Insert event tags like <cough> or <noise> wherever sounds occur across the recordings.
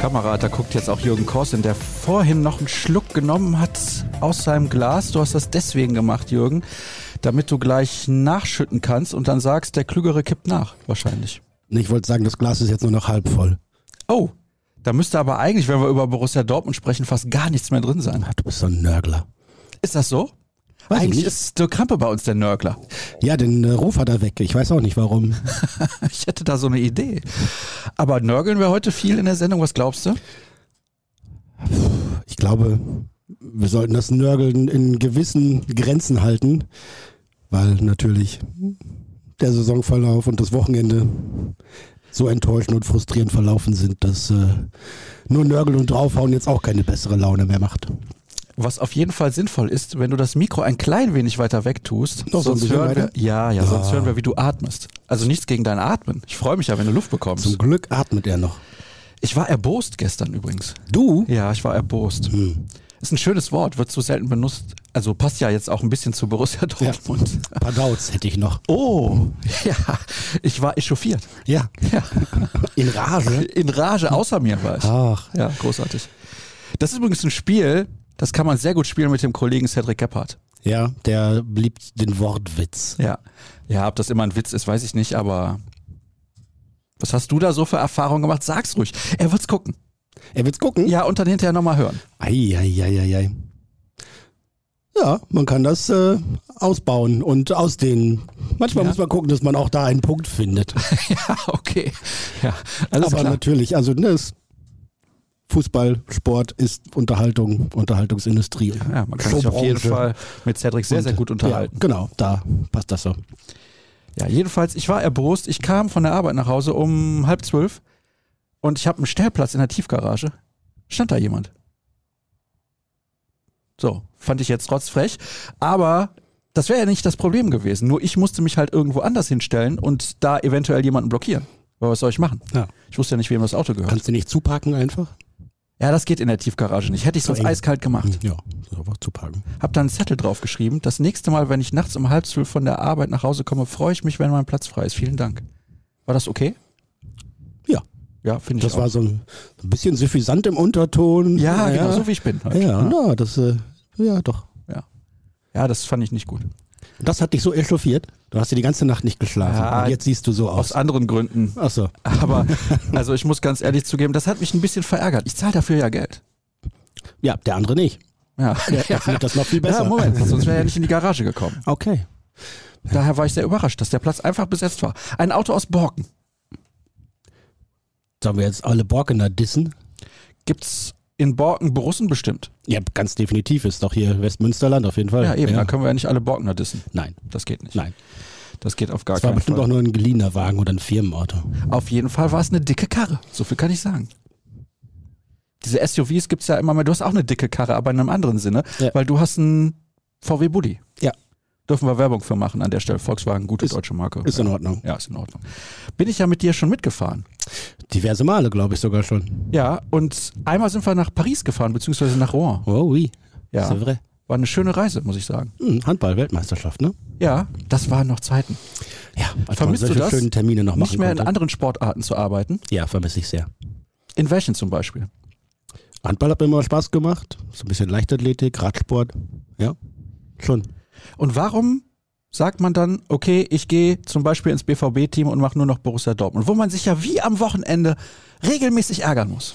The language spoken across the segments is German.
Kamera, da guckt jetzt auch Jürgen Korsen, der vorhin noch einen Schluck genommen hat aus seinem Glas. Du hast das deswegen gemacht, Jürgen, damit du gleich nachschütten kannst und dann sagst, der Klügere kippt nach, wahrscheinlich. Ich wollte sagen, das Glas ist jetzt nur noch halb voll. Oh, da müsste aber eigentlich, wenn wir über Borussia Dortmund sprechen, fast gar nichts mehr drin sein. Ach, du bist so ein Nörgler. Ist das so? Weiß ich eigentlich ist Dirk Krampe bei uns der Nörgler. Ja, den äh, Ruf hat er weg. Ich weiß auch nicht warum. <laughs> Ich hätte da so eine Idee. Aber nörgeln wir heute viel in der Sendung, was glaubst du? Ich glaube, wir sollten das Nörgeln in gewissen Grenzen halten, weil natürlich der Saisonverlauf und das Wochenende so enttäuschend und frustrierend verlaufen sind, dass äh, nur Nörgeln und draufhauen jetzt auch keine bessere Laune mehr macht. Was auf jeden Fall sinnvoll ist, wenn du das Mikro ein klein wenig weiter weg tust, ein sonst hören wir, weiter? ja, ja, sonst hören wir, wie du atmest. Also nichts gegen dein Atmen. Ich freue mich ja, wenn du Luft bekommst. Zum Glück atmet er noch. Ich war erbost gestern übrigens. Du? Ja, ich war erbost. Hm. Ist ein schönes Wort, wird so selten benutzt. Also passt ja jetzt auch ein bisschen zu Borussia Dortmund. Ein paar Dauts hätte ich noch. Oh, <laughs> ja, ich war echauffiert. Ja. Ja, In Rage. in Rage außer mir war ich. Ach. Ja, großartig. Das ist übrigens ein Spiel, das kann man sehr gut spielen mit dem Kollegen Cedric Gebhardt. Ja, der liebt den Wortwitz. Ja. Ja, ob das immer ein Witz ist, weiß ich nicht, aber was hast du da so für Erfahrungen gemacht? Sag's ruhig. Er wird's gucken. Er wird's gucken? Ja, und dann hinterher nochmal hören. Ei, ei, ei, ei, ei. Ja, man kann das äh, ausbauen und ausdehnen. Manchmal Ja. muss man gucken, dass man auch da einen Punkt findet. <laughs> ja, okay. Ja, alles Aber klar. natürlich, also ne, es- Fußball, Sport ist Unterhaltung, Unterhaltungsindustrie. Ja, man kann sich auf jeden. Fall mit Cedric sehr, sehr gut unterhalten. Ja, genau, da passt das so. Ja, jedenfalls, ich war erbost. Ich kam von der Arbeit nach Hause um halb zwölf und ich habe einen Stellplatz in der Tiefgarage. Stand da jemand. So, fand ich jetzt trotz frech. Aber das wäre ja nicht das Problem gewesen. Nur ich musste mich halt irgendwo anders hinstellen und da eventuell jemanden blockieren. Aber was soll ich machen? Ja. Ich wusste ja nicht, wem das Auto gehört. Kannst du nicht zuparken einfach? Ja, das geht in der Tiefgarage nicht. Hätte ich sonst eiskalt gemacht. Ja, einfach zuparken. Hab da einen Zettel draufgeschrieben. Das nächste Mal, wenn ich nachts um halb zwölf von der Arbeit nach Hause komme, freue ich mich, wenn mein Platz frei ist. Vielen Dank. War das okay? Ja. Ja, finde ich Das auch. war so ein, ein bisschen suffisant im Unterton. ja, genau, so wie ich bin. Halt. Ja, na, das, äh, ja, doch. ja, das fand ich nicht gut. Das hat dich so echauffiert. Du hast ja die ganze Nacht nicht geschlafen. Ja, und jetzt siehst du so Aus aus. anderen Gründen. Ach so. Aber, <laughs> also ich muss ganz ehrlich zugeben, das hat mich ein bisschen verärgert. Ich zahle dafür ja Geld. Ja, der andere nicht. Ja, <laughs> Der, der findet das noch viel besser. ja Moment, <laughs> sonst wäre er nicht in die Garage gekommen. Okay. Daher war ich sehr überrascht, dass der Platz einfach besetzt war. Ein Auto aus Borken. Sollen wir jetzt alle Borkener dissen? Gibt's in Borken Borussen bestimmt? Ja, ganz definitiv. Ist doch hier Westmünsterland auf jeden Fall. Ja, eben. Da können wir ja nicht alle Borkener dissen. Nein, Das geht nicht. nein. Das geht auf gar Das war keinen bestimmt Fall. auch nur ein geliehener Wagen oder ein Firmenauto. Auf jeden Fall war es eine dicke Karre. So viel kann ich sagen. Diese SUVs gibt's ja immer mehr. Du hast auch eine dicke Karre, aber in einem anderen Sinne, Ja. weil du hast einen VW Bulli. Dürfen wir Werbung für machen an der Stelle. Volkswagen, gute Ist- deutsche Marke. Ist in Ordnung. Ja, ist in Ordnung. Bin ich ja mit dir schon mitgefahren. Diverse Male, glaube ich sogar schon. Ja, und einmal sind wir nach Paris gefahren, beziehungsweise nach Rouen. Oh, oui. Ja. C'est vrai. War eine schöne Reise, muss ich sagen. Hm, Handball-Weltmeisterschaft, ne? Ja, das waren noch Zeiten. Ja, als Vermisst man du das? schönen Termine noch Nicht mehr in konnte. anderen Sportarten zu arbeiten. Ja, vermisse ich sehr. In welchen zum Beispiel? Handball hat mir immer Spaß gemacht. So ein bisschen Leichtathletik, Radsport. Ja, schon. Und warum sagt man dann, okay, ich gehe zum Beispiel ins BVB-Team und mache nur noch Borussia Dortmund, wo man sich ja wie am Wochenende regelmäßig ärgern muss.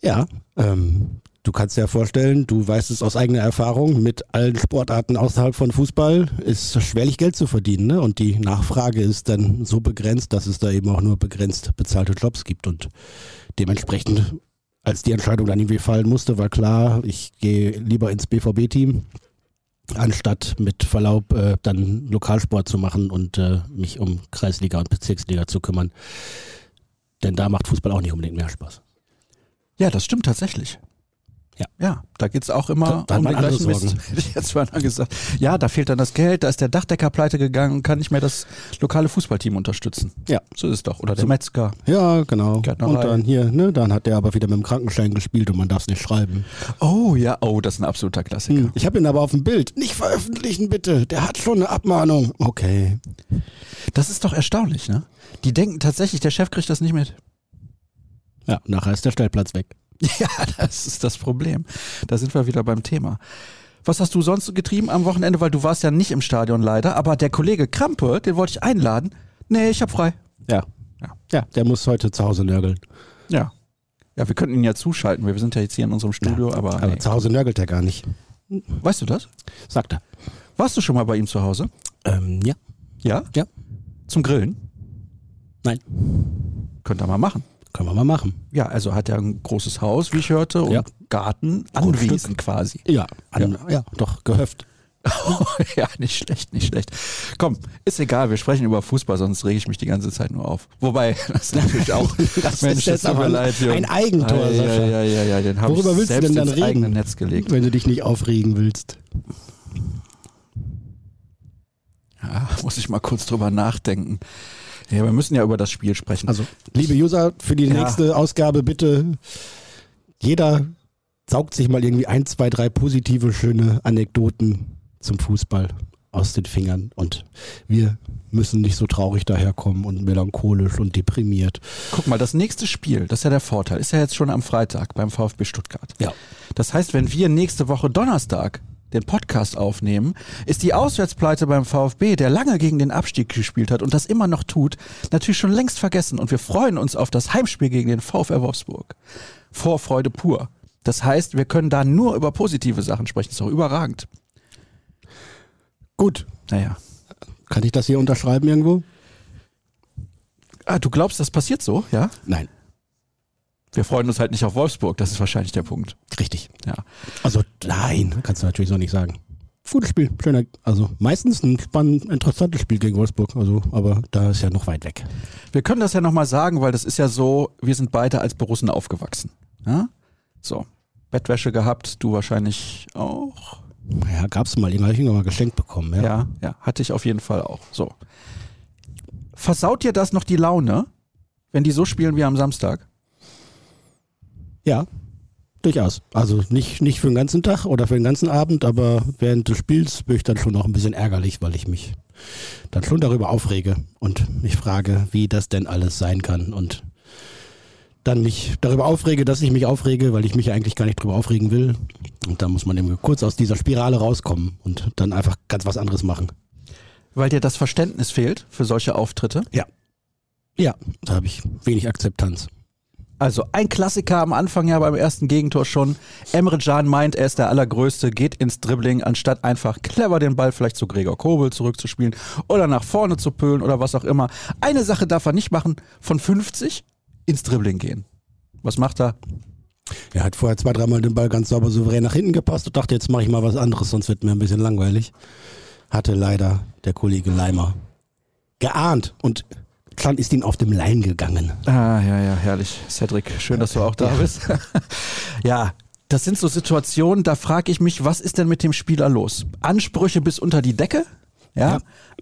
Ja, ähm, du kannst dir ja vorstellen, du weißt es aus eigener Erfahrung, mit allen Sportarten außerhalb von Fußball ist schwerlich Geld zu verdienen. Ne? Und die Nachfrage ist dann so begrenzt, dass es da eben auch nur begrenzt bezahlte Jobs gibt. Und dementsprechend, als die Entscheidung dann irgendwie fallen musste, war klar, ich gehe lieber ins BVB-Team, anstatt mit Verlaub äh, dann Lokalsport zu machen und äh, mich um Kreisliga und Bezirksliga zu kümmern. Denn da macht Fußball auch nicht unbedingt mehr Spaß. Ja, das stimmt tatsächlich. Ja. Ja, da geht's auch immer Da- um den gleichen Mist. <laughs> Jetzt mal gesagt. Ja, da fehlt dann das Geld, da ist der Dachdecker pleite gegangen und kann nicht mehr das lokale Fußballteam unterstützen. Ja. So ist es doch. Oder der Metzger. Ja, genau. Gärtnerei. Und dann hier, ne, dann hat der aber wieder mit dem Krankenschein gespielt und man darf es nicht schreiben. Oh ja, oh, das ist ein absoluter Klassiker. Hm. Ich habe ihn aber auf dem Bild. Nicht veröffentlichen bitte. Der hat schon eine Abmahnung. Okay. Das ist doch erstaunlich, ne? Die denken tatsächlich, der Chef kriegt das nicht mit. Ja, nachher ist der Stellplatz weg. <laughs> Ja, das ist das Problem. Da sind wir wieder beim Thema. Was hast du sonst getrieben am Wochenende? Weil du warst ja nicht im Stadion leider, aber der Kollege Krampe, den wollte ich einladen. Nee, ich hab frei. Ja. Ja. Ja, der muss heute zu Hause nörgeln. Ja. Ja, wir könnten ihn ja zuschalten. Wir sind ja jetzt hier in unserem Studio, ja, aber, aber nee. zu Hause nörgelt er gar nicht. weißt du das? Sagt er. Warst du schon mal bei ihm zu Hause? Ähm, ja. Ja? Ja. Zum Grillen? Nein. Könnt ihr mal machen. Können wir mal machen. Ja, also hat er ein großes Haus, wie ich hörte, und Ja. Garten, Grundstück. Anwesen quasi. Ja, an, ja. doch, gehöft. <laughs> ja, nicht schlecht, nicht schlecht. Komm, ist egal, wir sprechen über Fußball, sonst rege ich mich die ganze Zeit nur auf. Wobei, <laughs> das ist natürlich auch, <laughs> Das Mensch, ist jetzt tut mir aber leid, ein Eigentor, ja, ja, Sascha. ja, ja, ja, den habe ich Worüber willst du selbst denn dann ins eigene reden? Netz gelegt. Wenn du dich nicht aufregen willst. Ja, muss ich mal kurz drüber nachdenken. Ja, wir müssen ja über das Spiel sprechen. Also, liebe User, für die Ja. nächste Ausgabe bitte jeder saugt sich mal irgendwie ein, zwei, drei positive, schöne Anekdoten zum Fußball aus den Fingern. Und wir müssen nicht so traurig daherkommen und melancholisch und deprimiert. Guck mal, das nächste Spiel, das ist ja der Vorteil, ist ja jetzt schon am Freitag beim VfB Stuttgart. Ja. Das heißt, wenn wir nächste Woche Donnerstag den Podcast aufnehmen, ist die Auswärtspleite beim VfB, der lange gegen den Abstieg gespielt hat und das immer noch tut, natürlich schon längst vergessen und wir freuen uns auf das Heimspiel gegen den VfR Wolfsburg. Vorfreude pur. Das heißt, wir können da nur über positive Sachen sprechen. ist doch überragend. Gut. Naja. Kann ich das hier unterschreiben irgendwo? Ah, du glaubst, das passiert so, ja? Nein. Wir freuen uns halt nicht auf Wolfsburg, das ist wahrscheinlich der Punkt. Richtig. Ja. Also, nein, kannst du natürlich so nicht sagen. Gutes Spiel, schöner, also meistens ein spannend, interessantes Spiel gegen Wolfsburg, also, aber da ist ja noch weit weg. Wir können das ja nochmal sagen, weil das ist ja so, wir sind beide als Borussen aufgewachsen. Ja? So. Bettwäsche gehabt, du wahrscheinlich auch. Ja, gab's mal, irgendwann habe ich ihn mal geschenkt bekommen, ja. Ja. ja, hatte ich auf jeden Fall auch. So. Versaut dir das noch die Laune, wenn die so spielen wie am Samstag? Ja, durchaus. Also nicht, nicht für den ganzen Tag oder für den ganzen Abend, aber während des Spiels bin ich dann schon noch ein bisschen ärgerlich, weil ich mich dann schon darüber aufrege und mich frage, wie das denn alles sein kann und dann mich darüber aufrege, dass ich mich aufrege, weil ich mich eigentlich gar nicht darüber aufregen will. Und dann muss man eben kurz aus dieser Spirale rauskommen und dann einfach ganz was anderes machen. Weil dir das Verständnis fehlt für solche Auftritte? Ja. Ja, da habe ich wenig Akzeptanz. Also ein Klassiker am Anfang ja beim ersten Gegentor schon. Emre Can meint, er ist der Allergrößte, geht ins Dribbling, anstatt einfach clever den Ball vielleicht zu Gregor Kobel zurückzuspielen oder nach vorne zu pölen oder was auch immer. Eine Sache darf er nicht machen, von 50 ins Dribbling gehen. Was macht er? Er hat vorher zwei, dreimal den Ball ganz sauber souverän nach hinten gepasst und dachte, jetzt mache ich mal was anderes, sonst wird mir ein bisschen langweilig. Hatte leider der Kollege Leimer geahnt und Klan ist ihn auf dem Leim gegangen. Ah, ja, ja, herrlich. Cedric, schön, dass du auch da bist. <laughs> ja, das sind so Situationen, da frage ich mich, was ist denn mit dem Spieler los? Ansprüche bis unter die Decke, ja, Ja.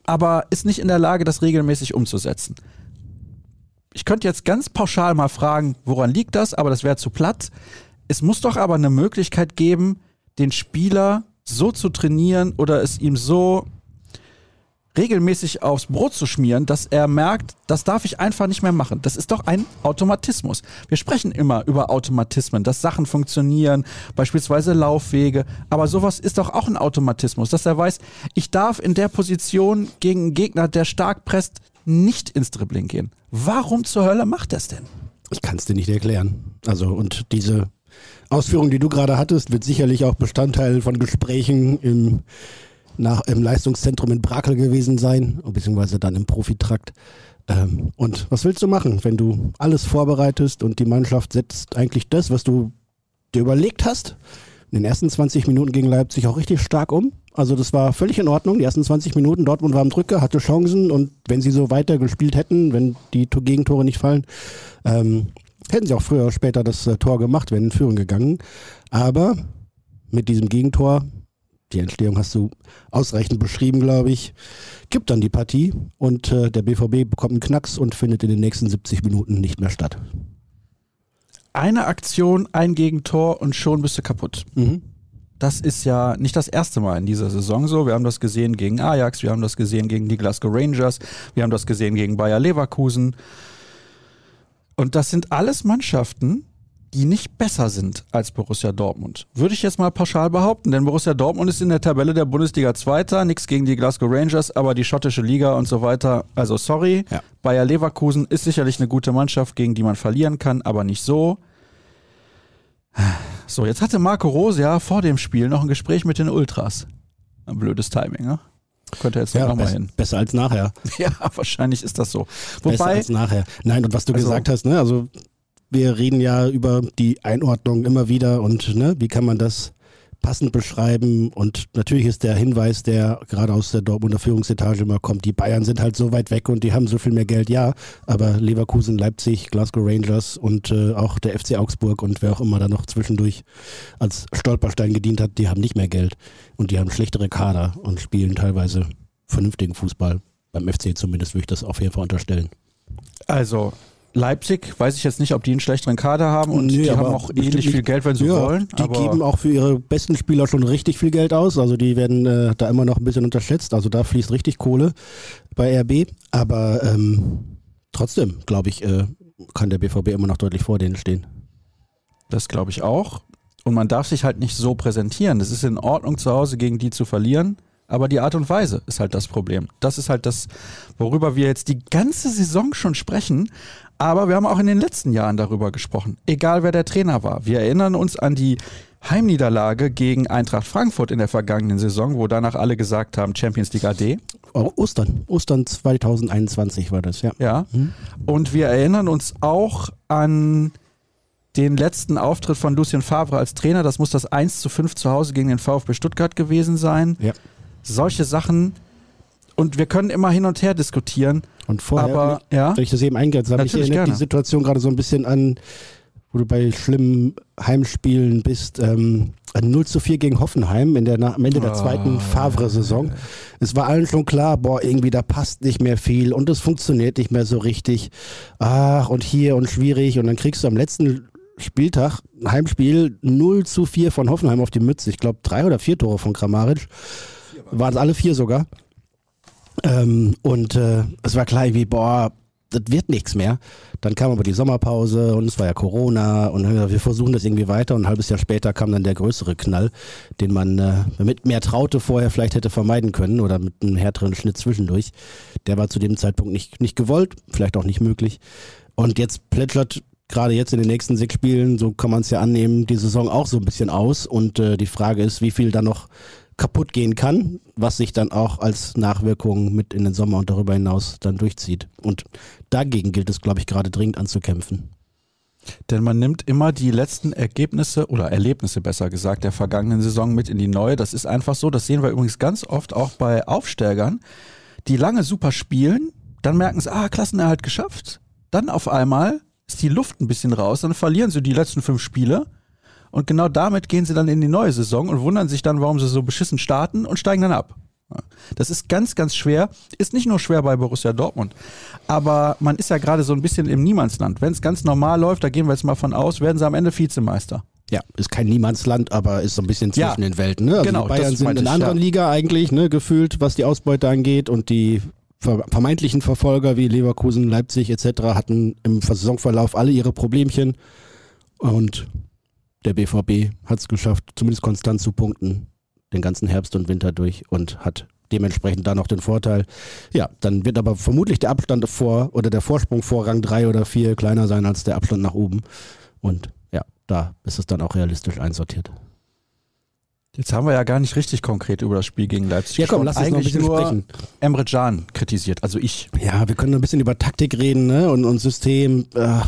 aber ist nicht in der Lage, das regelmäßig umzusetzen. Ich könnte jetzt ganz pauschal mal fragen, woran liegt das, aber das wäre zu platt. Es muss doch aber eine Möglichkeit geben, den Spieler so zu trainieren oder es ihm so regelmäßig aufs Brot zu schmieren, dass er merkt, das darf ich einfach nicht mehr machen. Das ist doch ein Automatismus. Wir sprechen immer über Automatismen, dass Sachen funktionieren, beispielsweise Laufwege, aber sowas ist doch auch ein Automatismus, dass er weiß, ich darf in der Position gegen einen Gegner, der stark presst, nicht ins Dribbling gehen. Warum zur Hölle macht es denn? Ich kann es dir nicht erklären. Also und diese Ausführung, die du gerade hattest, wird sicherlich auch Bestandteil von Gesprächen im, nach, im Leistungszentrum in Brakel gewesen sein, beziehungsweise dann im Profitrakt. Ähm, und was willst du machen, wenn du alles vorbereitest und die Mannschaft setzt eigentlich das, was du dir überlegt hast, in den ersten 20 Minuten gegen Leipzig auch richtig stark um. Also das war völlig in Ordnung. Die ersten 20 Minuten, Dortmund war am Drücker, hatte Chancen und wenn sie so weiter gespielt hätten, wenn die To- Gegentore nicht fallen, ähm, hätten sie auch früher oder später das äh, Tor gemacht, wären in Führung gegangen. Aber mit diesem Gegentor, die Entstehung hast du ausreichend beschrieben, glaube ich, gibt dann die Partie und äh, der BVB bekommt einen Knacks und findet in den nächsten 70 Minuten nicht mehr statt. Eine Aktion, ein Gegentor und schon bist du kaputt. Mhm. Das ist ja nicht das erste Mal in dieser Saison so. Wir haben das gesehen gegen Ajax, wir haben das gesehen gegen die Glasgow Rangers, wir haben das gesehen gegen Bayer Leverkusen. Und das sind alles Mannschaften, die nicht besser sind als Borussia Dortmund. Würde ich jetzt mal pauschal behaupten, denn Borussia Dortmund ist in der Tabelle der Bundesliga Zweiter, nichts gegen die Glasgow Rangers, aber die schottische Liga und so weiter. Also sorry, ja. Bayer Leverkusen ist sicherlich eine gute Mannschaft, gegen die man verlieren kann, aber nicht so. So, jetzt hatte Marco Rose ja vor dem Spiel noch ein Gespräch mit den Ultras. Ein blödes Timing, ne? Könnte jetzt ja, nochmal hin. Besser als nachher. <laughs> Ja, wahrscheinlich ist das so. Wobei, besser als nachher. Nein, und was du also, gesagt hast, ne, also wir reden ja über die Einordnung immer wieder und ne, wie kann man das passend beschreiben. Und natürlich ist der Hinweis, der gerade aus der Dortmunder Führungsetage immer kommt, die Bayern sind halt so weit weg und die haben so viel mehr Geld, ja. Aber Leverkusen, Leipzig, Glasgow Rangers und äh, auch der FC Augsburg und wer auch immer da noch zwischendurch als Stolperstein gedient hat, die haben nicht mehr Geld. Und die haben schlechtere Kader und spielen teilweise vernünftigen Fußball. Beim FC zumindest würde ich das auf jeden Fall unterstellen. Also, Leipzig, weiß ich jetzt nicht, ob die einen schlechteren Kader haben und nee, die haben auch ähnlich viel Geld, wenn sie ja, wollen. Die geben auch für ihre besten Spieler schon richtig viel Geld aus. Also die werden äh, da immer noch ein bisschen unterschätzt. Also da fließt richtig Kohle bei RB. Aber ähm, trotzdem, glaube ich, äh, kann der BVB immer noch deutlich vor denen stehen. Das glaube ich auch. Und man darf sich halt nicht so präsentieren. Es ist in Ordnung, zu Hause gegen die zu verlieren. Aber die Art und Weise ist halt das Problem. Das ist halt das, worüber wir jetzt die ganze Saison schon sprechen. Aber wir haben auch in den letzten Jahren darüber gesprochen. Egal wer der Trainer war. Wir erinnern uns an die Heimniederlage gegen Eintracht Frankfurt in der vergangenen Saison, wo danach alle gesagt haben, Champions League AD. Oh, Ostern. Ostern 2021 war das, ja. Ja. Mhm. Und wir erinnern uns auch an den letzten Auftritt von Lucien Favre als Trainer. Das muss das 1 zu 5 zu Hause gegen den VfB Stuttgart gewesen sein. Ja solche Sachen. Und wir können immer hin und her diskutieren. Und vorher, aber, wenn, ja? wenn ich das eben eingrenze, habe ich erinnert die Situation gerade so ein bisschen an, wo du bei schlimmen Heimspielen bist. Ähm, 0 zu 4 gegen Hoffenheim in der, am Ende der ah. zweiten Favre-Saison. Es war allen schon klar, boah, irgendwie da passt nicht mehr viel und es funktioniert nicht mehr so richtig. Ach, und hier und schwierig. Und dann kriegst du am letzten Spieltag, ein Heimspiel, 0 zu 4 von Hoffenheim auf die Mütze. Ich glaube, drei oder vier Tore von Kramaric waren es alle vier sogar. Ähm, und äh, es war klar, wie, boah, das wird nichts mehr. Dann kam aber die Sommerpause und es war ja Corona und wir versuchen das irgendwie weiter und ein halbes Jahr später kam dann der größere Knall, den man äh, mit mehr Traute vorher vielleicht hätte vermeiden können oder mit einem härteren Schnitt zwischendurch. Der war zu dem Zeitpunkt nicht, nicht gewollt, vielleicht auch nicht möglich. Und jetzt plätschert gerade jetzt in den nächsten sechs Spielen, so kann man es ja annehmen, die Saison auch so ein bisschen aus und äh, die Frage ist, wie viel da noch kaputt gehen kann, was sich dann auch als Nachwirkung mit in den Sommer und darüber hinaus dann durchzieht. Und dagegen gilt es, glaube ich, gerade dringend anzukämpfen. Denn man nimmt immer die letzten Ergebnisse oder Erlebnisse besser gesagt der vergangenen Saison mit in die neue. Das ist einfach so. Das sehen wir übrigens ganz oft auch bei Aufsteigern, die lange super spielen, dann merken sie, ah, Klassenerhalt geschafft. Dann auf einmal ist die Luft ein bisschen raus, dann verlieren sie die letzten fünf Spiele und genau damit gehen sie dann in die neue Saison und wundern sich dann, warum sie so beschissen starten und steigen dann ab. Das ist ganz, ganz schwer. Ist nicht nur schwer bei Borussia Dortmund. Aber man ist ja gerade so ein bisschen im Niemandsland. Wenn es ganz normal läuft, da gehen wir jetzt mal von aus, werden sie am Ende Vizemeister. Ja, ist kein Niemandsland, aber ist so ein bisschen zwischen ja, den Welten. Ne? Also genau, die Bayern sind in einer anderen ja. Liga eigentlich, ne, gefühlt, was die Ausbeute angeht. Und die vermeintlichen Verfolger wie Leverkusen, Leipzig etc. hatten im Saisonverlauf alle ihre Problemchen. Und der BVB hat es geschafft, zumindest konstant zu punkten, den ganzen Herbst und Winter durch und hat dementsprechend da noch den Vorteil. Ja, dann wird aber vermutlich der Abstand vor oder der Vorsprung vor Rang 3 oder 4 kleiner sein als der Abstand nach oben. Und ja, da ist es dann auch realistisch einsortiert. Jetzt haben wir ja gar nicht richtig konkret über das Spiel gegen Leipzig ja, komm, lass uns Eigentlich noch ein bisschen sprechen. Emre Can kritisiert, also ich. Ja, wir können ein bisschen über Taktik reden ne? und, und System. Äh,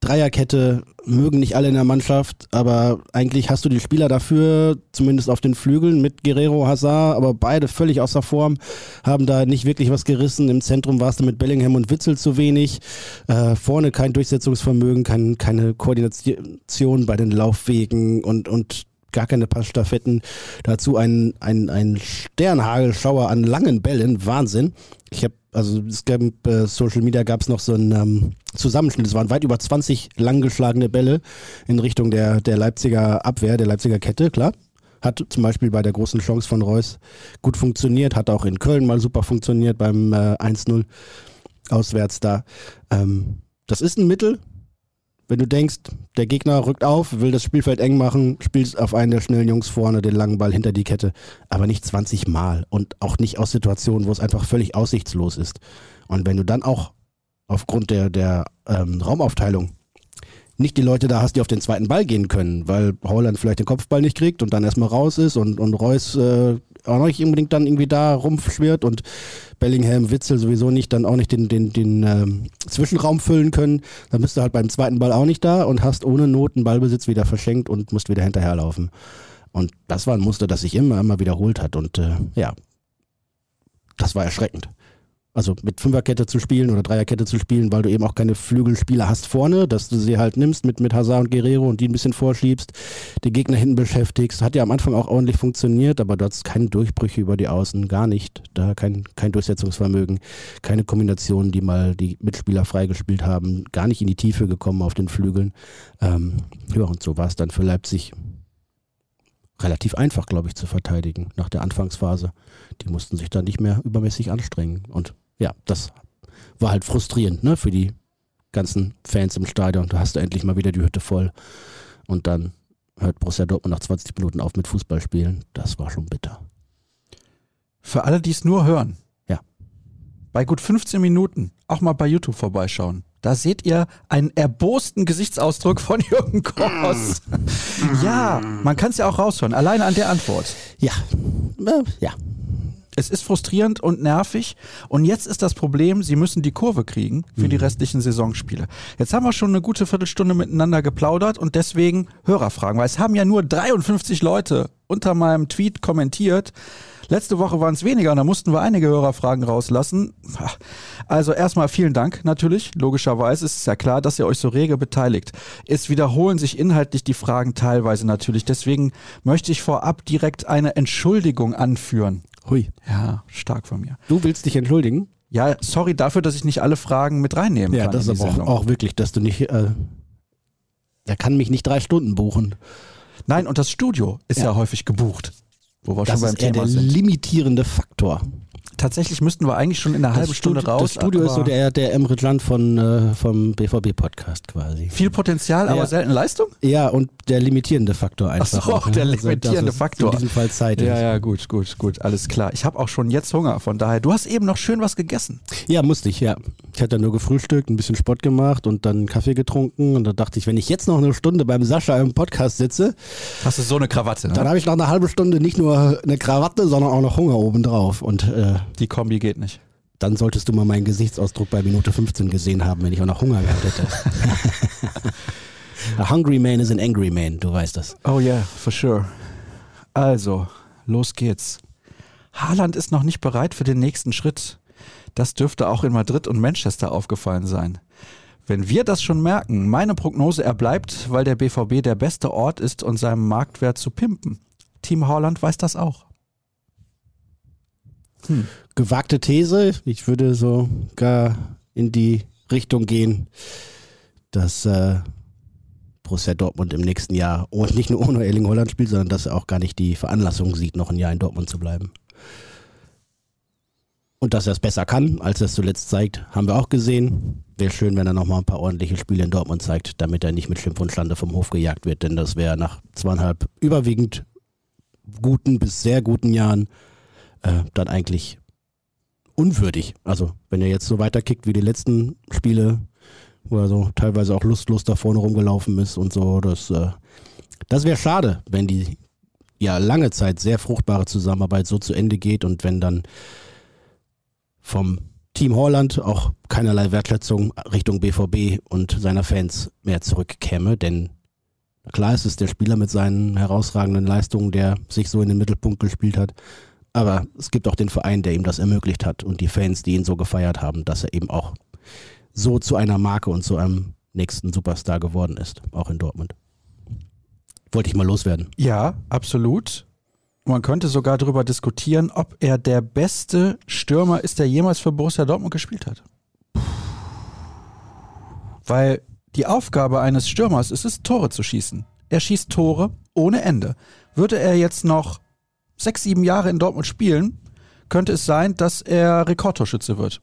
Dreierkette mögen nicht alle in der Mannschaft, aber eigentlich hast du die Spieler dafür, zumindest auf den Flügeln mit Guerrero, Hazard, aber beide völlig außer Form, haben da nicht wirklich was gerissen. Im Zentrum warst du mit Bellingham und Witzel zu wenig. Äh, vorne kein Durchsetzungsvermögen, kein, keine Koordination bei den Laufwegen und, und gar keine Passstaffetten. Dazu ein, ein, ein Sternhagelschauer an langen Bällen. Wahnsinn. Ich habe also es gab äh, Social Media gab es noch so einen ähm, Zusammenschnitt. Es waren weit über 20 langgeschlagene Bälle in Richtung der, der Leipziger Abwehr, der Leipziger Kette, klar. Hat zum Beispiel bei der großen Chance von Reus gut funktioniert, hat auch in Köln mal super funktioniert beim äh, 1-0 auswärts da. Ähm, das ist ein Mittel, wenn du denkst, der Gegner rückt auf, will das Spielfeld eng machen, spielst auf einen der schnellen Jungs vorne den langen Ball hinter die Kette, aber nicht 20 Mal und auch nicht aus Situationen, wo es einfach völlig aussichtslos ist. Und wenn du dann auch aufgrund der, der ähm, Raumaufteilung nicht die Leute da hast, die auf den zweiten Ball gehen können, weil Holland vielleicht den Kopfball nicht kriegt und dann erstmal raus ist und, und Reus äh, auch nicht unbedingt dann irgendwie da rumschwirrt und Bellingham, Witzel sowieso nicht, dann auch nicht den, den, den ähm, Zwischenraum füllen können, dann bist du halt beim zweiten Ball auch nicht da und hast ohne Not einen Ballbesitz wieder verschenkt und musst wieder hinterherlaufen. Und das war ein Muster, das sich immer, immer wiederholt hat und äh, ja, das war erschreckend also mit Fünferkette zu spielen oder Dreierkette zu spielen, weil du eben auch keine Flügelspieler hast vorne, dass du sie halt nimmst mit, mit Hazard und Guerrero und die ein bisschen vorschiebst, die Gegner hinten beschäftigst. Hat ja am Anfang auch ordentlich funktioniert, aber du hast keine Durchbrüche über die Außen, gar nicht. Da kein, kein Durchsetzungsvermögen, keine Kombinationen, die mal die Mitspieler freigespielt haben, gar nicht in die Tiefe gekommen auf den Flügeln. Ähm, ja, und so war es dann für Leipzig relativ einfach, glaube ich, zu verteidigen nach der Anfangsphase. Die mussten sich dann nicht mehr übermäßig anstrengen. Und ja, das war halt frustrierend ne, für die ganzen Fans im Stadion. Da hast du endlich mal wieder die Hütte voll. Und dann hört Borussia Dortmund nach 20 Minuten auf mit Fußballspielen. Das war schon bitter. Für alle, die es nur hören. Ja. Bei gut 15 Minuten auch mal bei YouTube vorbeischauen. Da seht ihr einen erbosten Gesichtsausdruck von Jürgen Kors. <laughs> ja, man kann es ja auch raushören, alleine an der Antwort. Ja, ja. Es ist frustrierend und nervig. Und jetzt ist das Problem, sie müssen die Kurve kriegen für die restlichen Saisonspiele. Jetzt haben wir schon eine gute Viertelstunde miteinander geplaudert und deswegen Hörerfragen, weil es haben ja nur 53 Leute unter meinem Tweet kommentiert. Letzte Woche waren es weniger und da mussten wir einige Hörerfragen rauslassen. Also erstmal vielen Dank natürlich. Logischerweise ist es ja klar, dass ihr euch so rege beteiligt. Es wiederholen sich inhaltlich die Fragen teilweise natürlich. Deswegen möchte ich vorab direkt eine Entschuldigung anführen. Hui. Ja, stark von mir. Du willst dich entschuldigen? Ja, sorry dafür, dass ich nicht alle Fragen mit reinnehmen Ja, kann. das in ist aber auch, auch wirklich, dass du nicht. Äh, er kann mich nicht drei Stunden buchen. Nein, und das Studio ist ja, Ja. häufig gebucht. Wo wir Das schon beim ist eher Thema der sind. limitierende Faktor. Tatsächlich müssten wir eigentlich schon in einer halben Stunde raus. Das Studio ist so aber der, der Emre Can von, äh, vom BVB-Podcast quasi. viel Potenzial, aber Ja. selten Leistung? Ja, und der limitierende Faktor einfach. Ach so, auch, ne? der Also, limitierende es Faktor. In diesem Fall Zeit Ja, ja, gut, gut, gut, alles klar. Ich habe auch schon jetzt Hunger, von daher. Du hast eben noch schön was gegessen. Ja, musste ich, ja. Ich hatte nur gefrühstückt, ein bisschen Sport gemacht und dann Kaffee getrunken. Und da dachte ich, wenn ich jetzt noch eine Stunde beim Sascha im Podcast sitze, Hast du so eine Krawatte, ne? dann habe ich noch eine halbe Stunde nicht nur eine Krawatte, sondern auch noch Hunger obendrauf. Und äh, Die Kombi geht nicht. dann solltest du mal meinen Gesichtsausdruck bei Minute 15 gesehen haben, wenn ich auch noch Hunger gehabt hätte. <laughs> A hungry man is an angry man, du weißt das. Oh yeah, for sure. Also, los geht's. Haaland ist noch nicht bereit für den nächsten Schritt. Das dürfte auch in Madrid und Manchester aufgefallen sein. Wenn wir das schon merken, meine Prognose, er bleibt, weil der BVB der beste Ort ist und seinen Marktwert zu pimpen. Team Haaland weiß das auch. Gewagte These, ich würde sogar in die Richtung gehen, dass äh, Borussia Dortmund im nächsten Jahr und nicht nur ohne Erling Holland spielt, sondern dass er auch gar nicht die Veranlassung sieht, noch ein Jahr in Dortmund zu bleiben. Und dass er es besser kann, als er es zuletzt zeigt, haben wir auch gesehen. Wäre schön, wenn er noch mal ein paar ordentliche Spiele in Dortmund zeigt, damit er nicht mit Schimpf und Schande vom Hof gejagt wird, denn das wäre nach zweieinhalb überwiegend guten bis sehr guten Jahren äh, dann eigentlich unwürdig. Also, wenn er jetzt so weiterkickt wie die letzten Spiele, wo er so teilweise auch lustlos da vorne rumgelaufen ist und so, das, äh, das wäre schade, wenn die ja lange Zeit sehr fruchtbare Zusammenarbeit so zu Ende geht und wenn dann vom Team Holland auch keinerlei Wertschätzung Richtung BVB und seiner Fans mehr zurückkäme, denn klar ist es der Spieler mit seinen herausragenden Leistungen, der sich so in den Mittelpunkt gespielt hat, aber es gibt auch den Verein, der ihm das ermöglicht hat und die Fans, die ihn so gefeiert haben, dass er eben auch so zu einer Marke und zu einem nächsten Superstar geworden ist, auch in Dortmund. Wollte ich mal loswerden. Ja, absolut. Man könnte sogar darüber diskutieren, ob er der beste Stürmer ist, der jemals für Borussia Dortmund gespielt hat. Weil die Aufgabe eines Stürmers ist es, Tore zu schießen. Er schießt Tore ohne Ende. Würde er jetzt noch sechs, sieben Jahre in Dortmund spielen, könnte es sein, dass er Rekordtorschütze wird.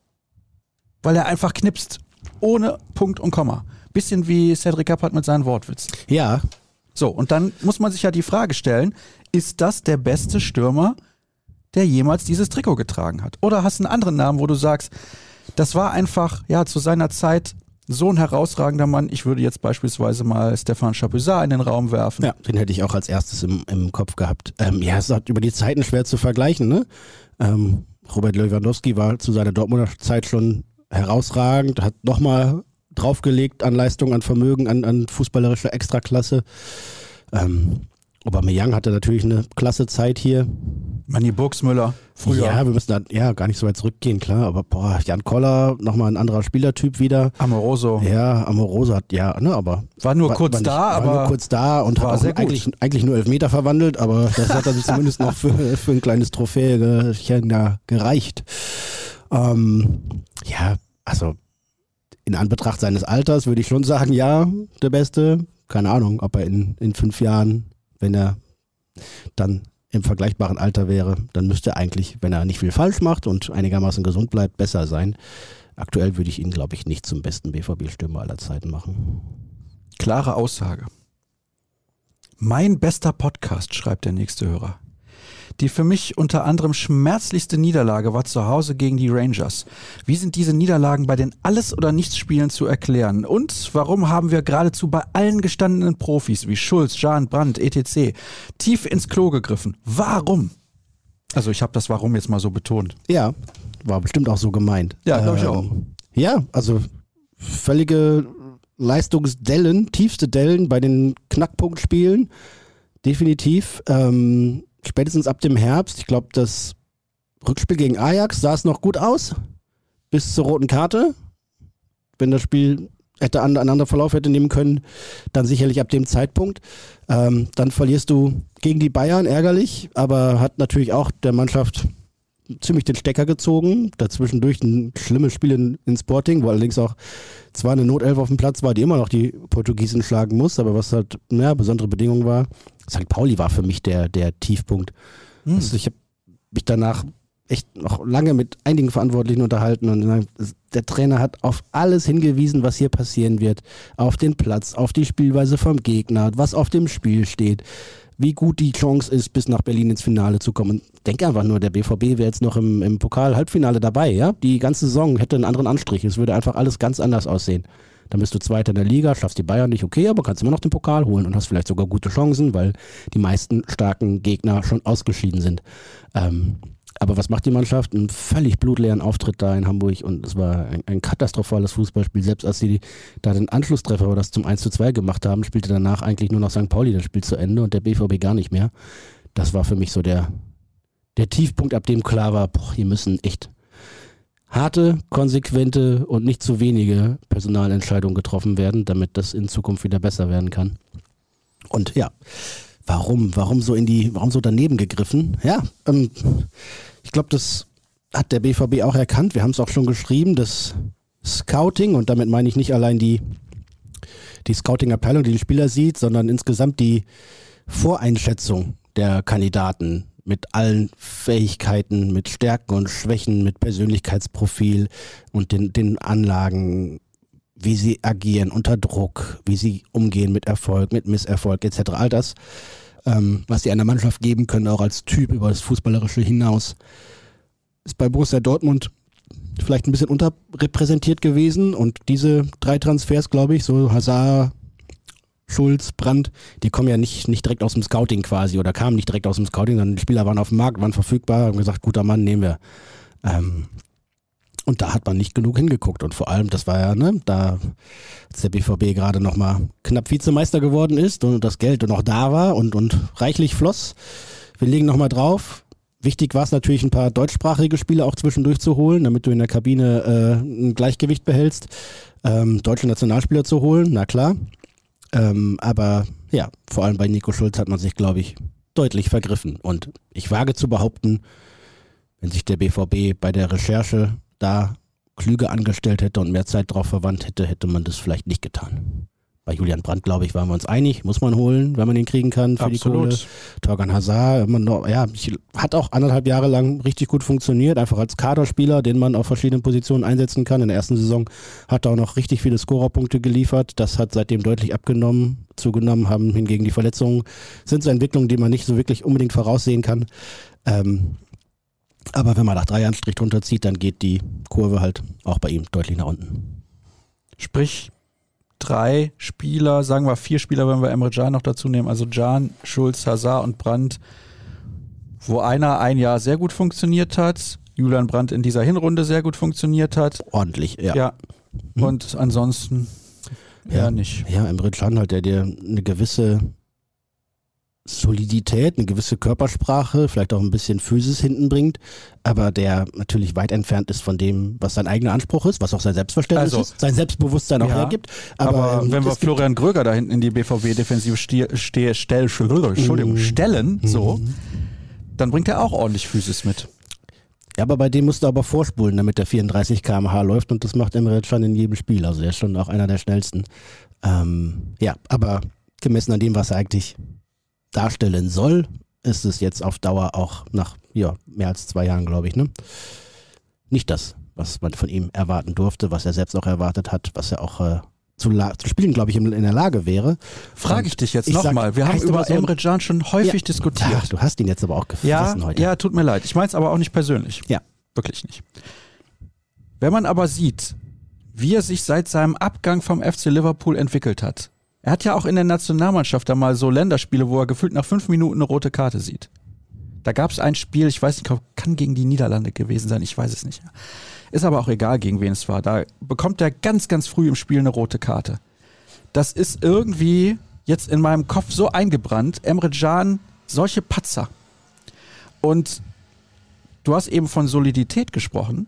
Weil er einfach knipst. Ohne Punkt und Komma. Bisschen wie Cedric Kappert mit seinen Wortwitzen. Ja. So, und dann muss man sich ja die Frage stellen, ist das der beste Stürmer, der jemals dieses Trikot getragen hat? Oder hast du einen anderen Namen, wo du sagst, das war einfach, ja, zu seiner Zeit so ein herausragender Mann. Ich würde jetzt beispielsweise mal Stefan Chapuisat in den Raum werfen. Ja, den hätte ich auch als erstes im, im Kopf gehabt. Ähm, ja, es ist über die Zeiten schwer zu vergleichen. Ne? Ähm, Robert Lewandowski war zu seiner Dortmunder Zeit schon herausragend, hat nochmal draufgelegt an Leistung, an Vermögen, an, an fußballerischer Extraklasse. Ähm, Aubameyang hatte natürlich eine klasse Zeit hier. Manni Burgsmüller, früher. Ja, wir müssen da ja gar nicht so weit zurückgehen, klar. Aber boah, Jan Koller, nochmal ein anderer Spielertyp wieder. Amoroso. Ja, Amoroso hat, ja, ne, aber. War nur kurz war nicht, da, war aber. nur kurz da und hat auch eigentlich, eigentlich nur Elfmeter verwandelt, aber das hat dann <laughs> zumindest noch für, für ein kleines Trophäechen ja, gereicht. Ähm, ja, also in Anbetracht seines Alters würde ich schon sagen, ja, der Beste. Keine Ahnung, ob er in, in fünf Jahren, wenn er dann im vergleichbaren Alter wäre, dann müsste er eigentlich, wenn er nicht viel falsch macht und einigermaßen gesund bleibt, besser sein. Aktuell würde ich ihn, glaube ich, nicht zum besten BVB-Stürmer aller Zeiten machen. Klare Aussage. Mein bester Podcast, schreibt der nächste Hörer. Die für mich unter anderem schmerzlichste Niederlage war zu Hause gegen die Rangers. Wie sind diese Niederlagen bei den Alles- oder Nichts-Spielen zu erklären? Und warum haben wir geradezu bei allen gestandenen Profis wie Schulz, Jan, Brandt, etc. tief ins Klo gegriffen? Warum? Also ich habe das Warum jetzt mal so betont. Ja, war bestimmt auch so gemeint. Ja, glaube ich ähm, auch. Ja, also völlige Leistungsdellen, tiefste Dellen bei den Knackpunktspielen. Definitiv. Ähm, spätestens ab dem Herbst, ich glaube, das Rückspiel gegen Ajax sah es noch gut aus, bis zur roten Karte. Wenn das Spiel hätte einen anderen Verlauf hätte nehmen können, dann sicherlich ab dem Zeitpunkt. Ähm, dann verlierst du gegen die Bayern, ärgerlich, aber hat natürlich auch der Mannschaft ziemlich den Stecker gezogen. Dazwischendurch ein schlimmes Spiel in, in Sporting, wo allerdings auch zwar eine Notelf auf dem Platz war, die immer noch die Portugiesen schlagen muss, aber was halt ja, besondere Bedingung war. St. Pauli war für mich der, der Tiefpunkt. Hm. Also ich habe mich danach echt noch lange mit einigen Verantwortlichen unterhalten und der Trainer hat auf alles hingewiesen, was hier passieren wird. Auf den Platz, auf die Spielweise vom Gegner, was auf dem Spiel steht, wie gut die Chance ist, bis nach Berlin ins Finale zu kommen. Denke einfach nur, der BVB wäre jetzt noch im, im Pokal-Halbfinale dabei, ja? Die ganze Saison hätte einen anderen Anstrich. Es würde einfach alles ganz anders aussehen. Dann bist du Zweiter in der Liga, schaffst die Bayern nicht, okay, aber kannst immer noch den Pokal holen und hast vielleicht sogar gute Chancen, weil die meisten starken Gegner schon ausgeschieden sind. Ähm, aber was macht die Mannschaft? Einen völlig blutleeren Auftritt da in Hamburg und es war ein, ein katastrophales Fußballspiel. Selbst als sie da den Anschlusstreffer oder das zum 1 zu 2 gemacht haben, spielte danach eigentlich nur noch St. Pauli das Spiel zu Ende und der BVB gar nicht mehr. Das war für mich so der, der Tiefpunkt, ab dem klar war, boah, hier müssen echt harte, konsequente und nicht zu wenige Personalentscheidungen getroffen werden, damit das in Zukunft wieder besser werden kann. Und ja, warum, warum so in die, warum so daneben gegriffen? Ja, ähm, ich glaube, das hat der BVB auch erkannt. Wir haben es auch schon geschrieben, das Scouting, und damit meine ich nicht allein die, die Scouting-Abteilung, die den Spieler sieht, sondern insgesamt die Voreinschätzung der Kandidaten mit allen Fähigkeiten, mit Stärken und Schwächen, mit Persönlichkeitsprofil und den, den Anlagen, wie sie agieren unter Druck, wie sie umgehen mit Erfolg, mit Misserfolg etc. All das, ähm, was sie einer Mannschaft geben können, auch als Typ über das Fußballerische hinaus, ist bei Borussia Dortmund vielleicht ein bisschen unterrepräsentiert gewesen und diese drei Transfers, glaube ich, so Hazard, Schulz, Brandt, die kommen ja nicht, nicht direkt aus dem Scouting quasi oder kamen nicht direkt aus dem Scouting, sondern die Spieler waren auf dem Markt, waren verfügbar, haben gesagt, guter Mann, nehmen wir. Ähm, und da hat man nicht genug hingeguckt. Und vor allem, das war ja, ne, da, als der BVB gerade nochmal knapp Vizemeister geworden ist und das Geld noch da war und, und reichlich floss. Wir legen nochmal drauf. Wichtig war es natürlich, ein paar deutschsprachige Spiele auch zwischendurch zu holen, damit du in der Kabine äh, ein Gleichgewicht behältst. Ähm, deutsche Nationalspieler zu holen, na klar. Ähm, aber ja, vor allem bei Nico Schulz hat man sich, glaube ich, deutlich vergriffen. Und ich wage zu behaupten, wenn sich der BVB bei der Recherche da klüger angestellt hätte und mehr Zeit drauf verwandt hätte, hätte man das vielleicht nicht getan. Bei Julian Brandt, glaube ich, waren wir uns einig, muss man holen, wenn man ihn kriegen kann für Absolut. die Kohle. Torgan Hazard, man ja, hat auch anderthalb Jahre lang richtig gut funktioniert, einfach als Kaderspieler, den man auf verschiedenen Positionen einsetzen kann. In der ersten Saison hat er auch noch richtig viele Scorerpunkte geliefert. Das hat seitdem deutlich abgenommen, zugenommen, haben hingegen die Verletzungen, sind so Entwicklungen, die man nicht so wirklich unbedingt voraussehen kann. Ähm, aber wenn man nach drei Jahren Strich drunter zieht, dann geht die Kurve halt auch bei ihm deutlich nach unten. Sprich, drei Spieler, sagen wir vier Spieler, wenn wir Emre Can noch dazu nehmen, also Can, Schulz, Hazard und Brandt, wo einer ein Jahr sehr gut funktioniert hat, Julian Brandt in dieser Hinrunde sehr gut funktioniert hat. Ordentlich, ja. Ja. Mhm. Und ansonsten Ja. nicht. Ja, Emre Can halt, der dir eine gewisse Solidität, eine gewisse Körpersprache, vielleicht auch ein bisschen Physis hinten bringt, aber der natürlich weit entfernt ist von dem, was sein eigener Anspruch ist, was auch sein Selbstverständnis Also, ist, sein Selbstbewusstsein auch ja, hergibt. Aber, Aber, ähm, wenn wir Florian Gröger da hinten in die BVB-Defensive ste ste stell Entschuldigung, Mhm. stellen, so, dann bringt er auch ordentlich Physis mit. Ja, aber bei dem musst du aber vorspulen, damit der 34 km/h läuft und das macht Emre Can in jedem Spiel. Also der ist schon auch einer der schnellsten. Ähm, ja, aber gemessen an dem, was er eigentlich darstellen soll, ist es jetzt auf Dauer auch nach ja, mehr als zwei Jahren, glaube ich, ne? Nicht das, was man von ihm erwarten durfte, was er selbst auch erwartet hat, was er auch äh, zu, zu spielen, glaube ich, in, in der Lage wäre. Frage ich dich jetzt nochmal. Wir haben über so- Emre Can schon häufig Ja. diskutiert. Ach, du hast ihn jetzt aber auch Ja, gefressen heute. ja, tut mir leid. Ich meine es aber auch nicht persönlich. Ja. Wirklich nicht. Wenn man aber sieht, wie er sich seit seinem Abgang vom FC Liverpool entwickelt hat. Er hat ja auch in der Nationalmannschaft da mal so Länderspiele, wo er gefühlt nach fünf Minuten eine rote Karte sieht. Da gab es ein Spiel, ich weiß nicht, kann gegen die Niederlande gewesen sein, ich weiß es nicht. Ist aber auch egal, gegen wen es war. Da bekommt er ganz, ganz früh im Spiel eine rote Karte. Das ist irgendwie jetzt in meinem Kopf so eingebrannt. Emre Can, solche Patzer. Und du hast eben von Solidität gesprochen.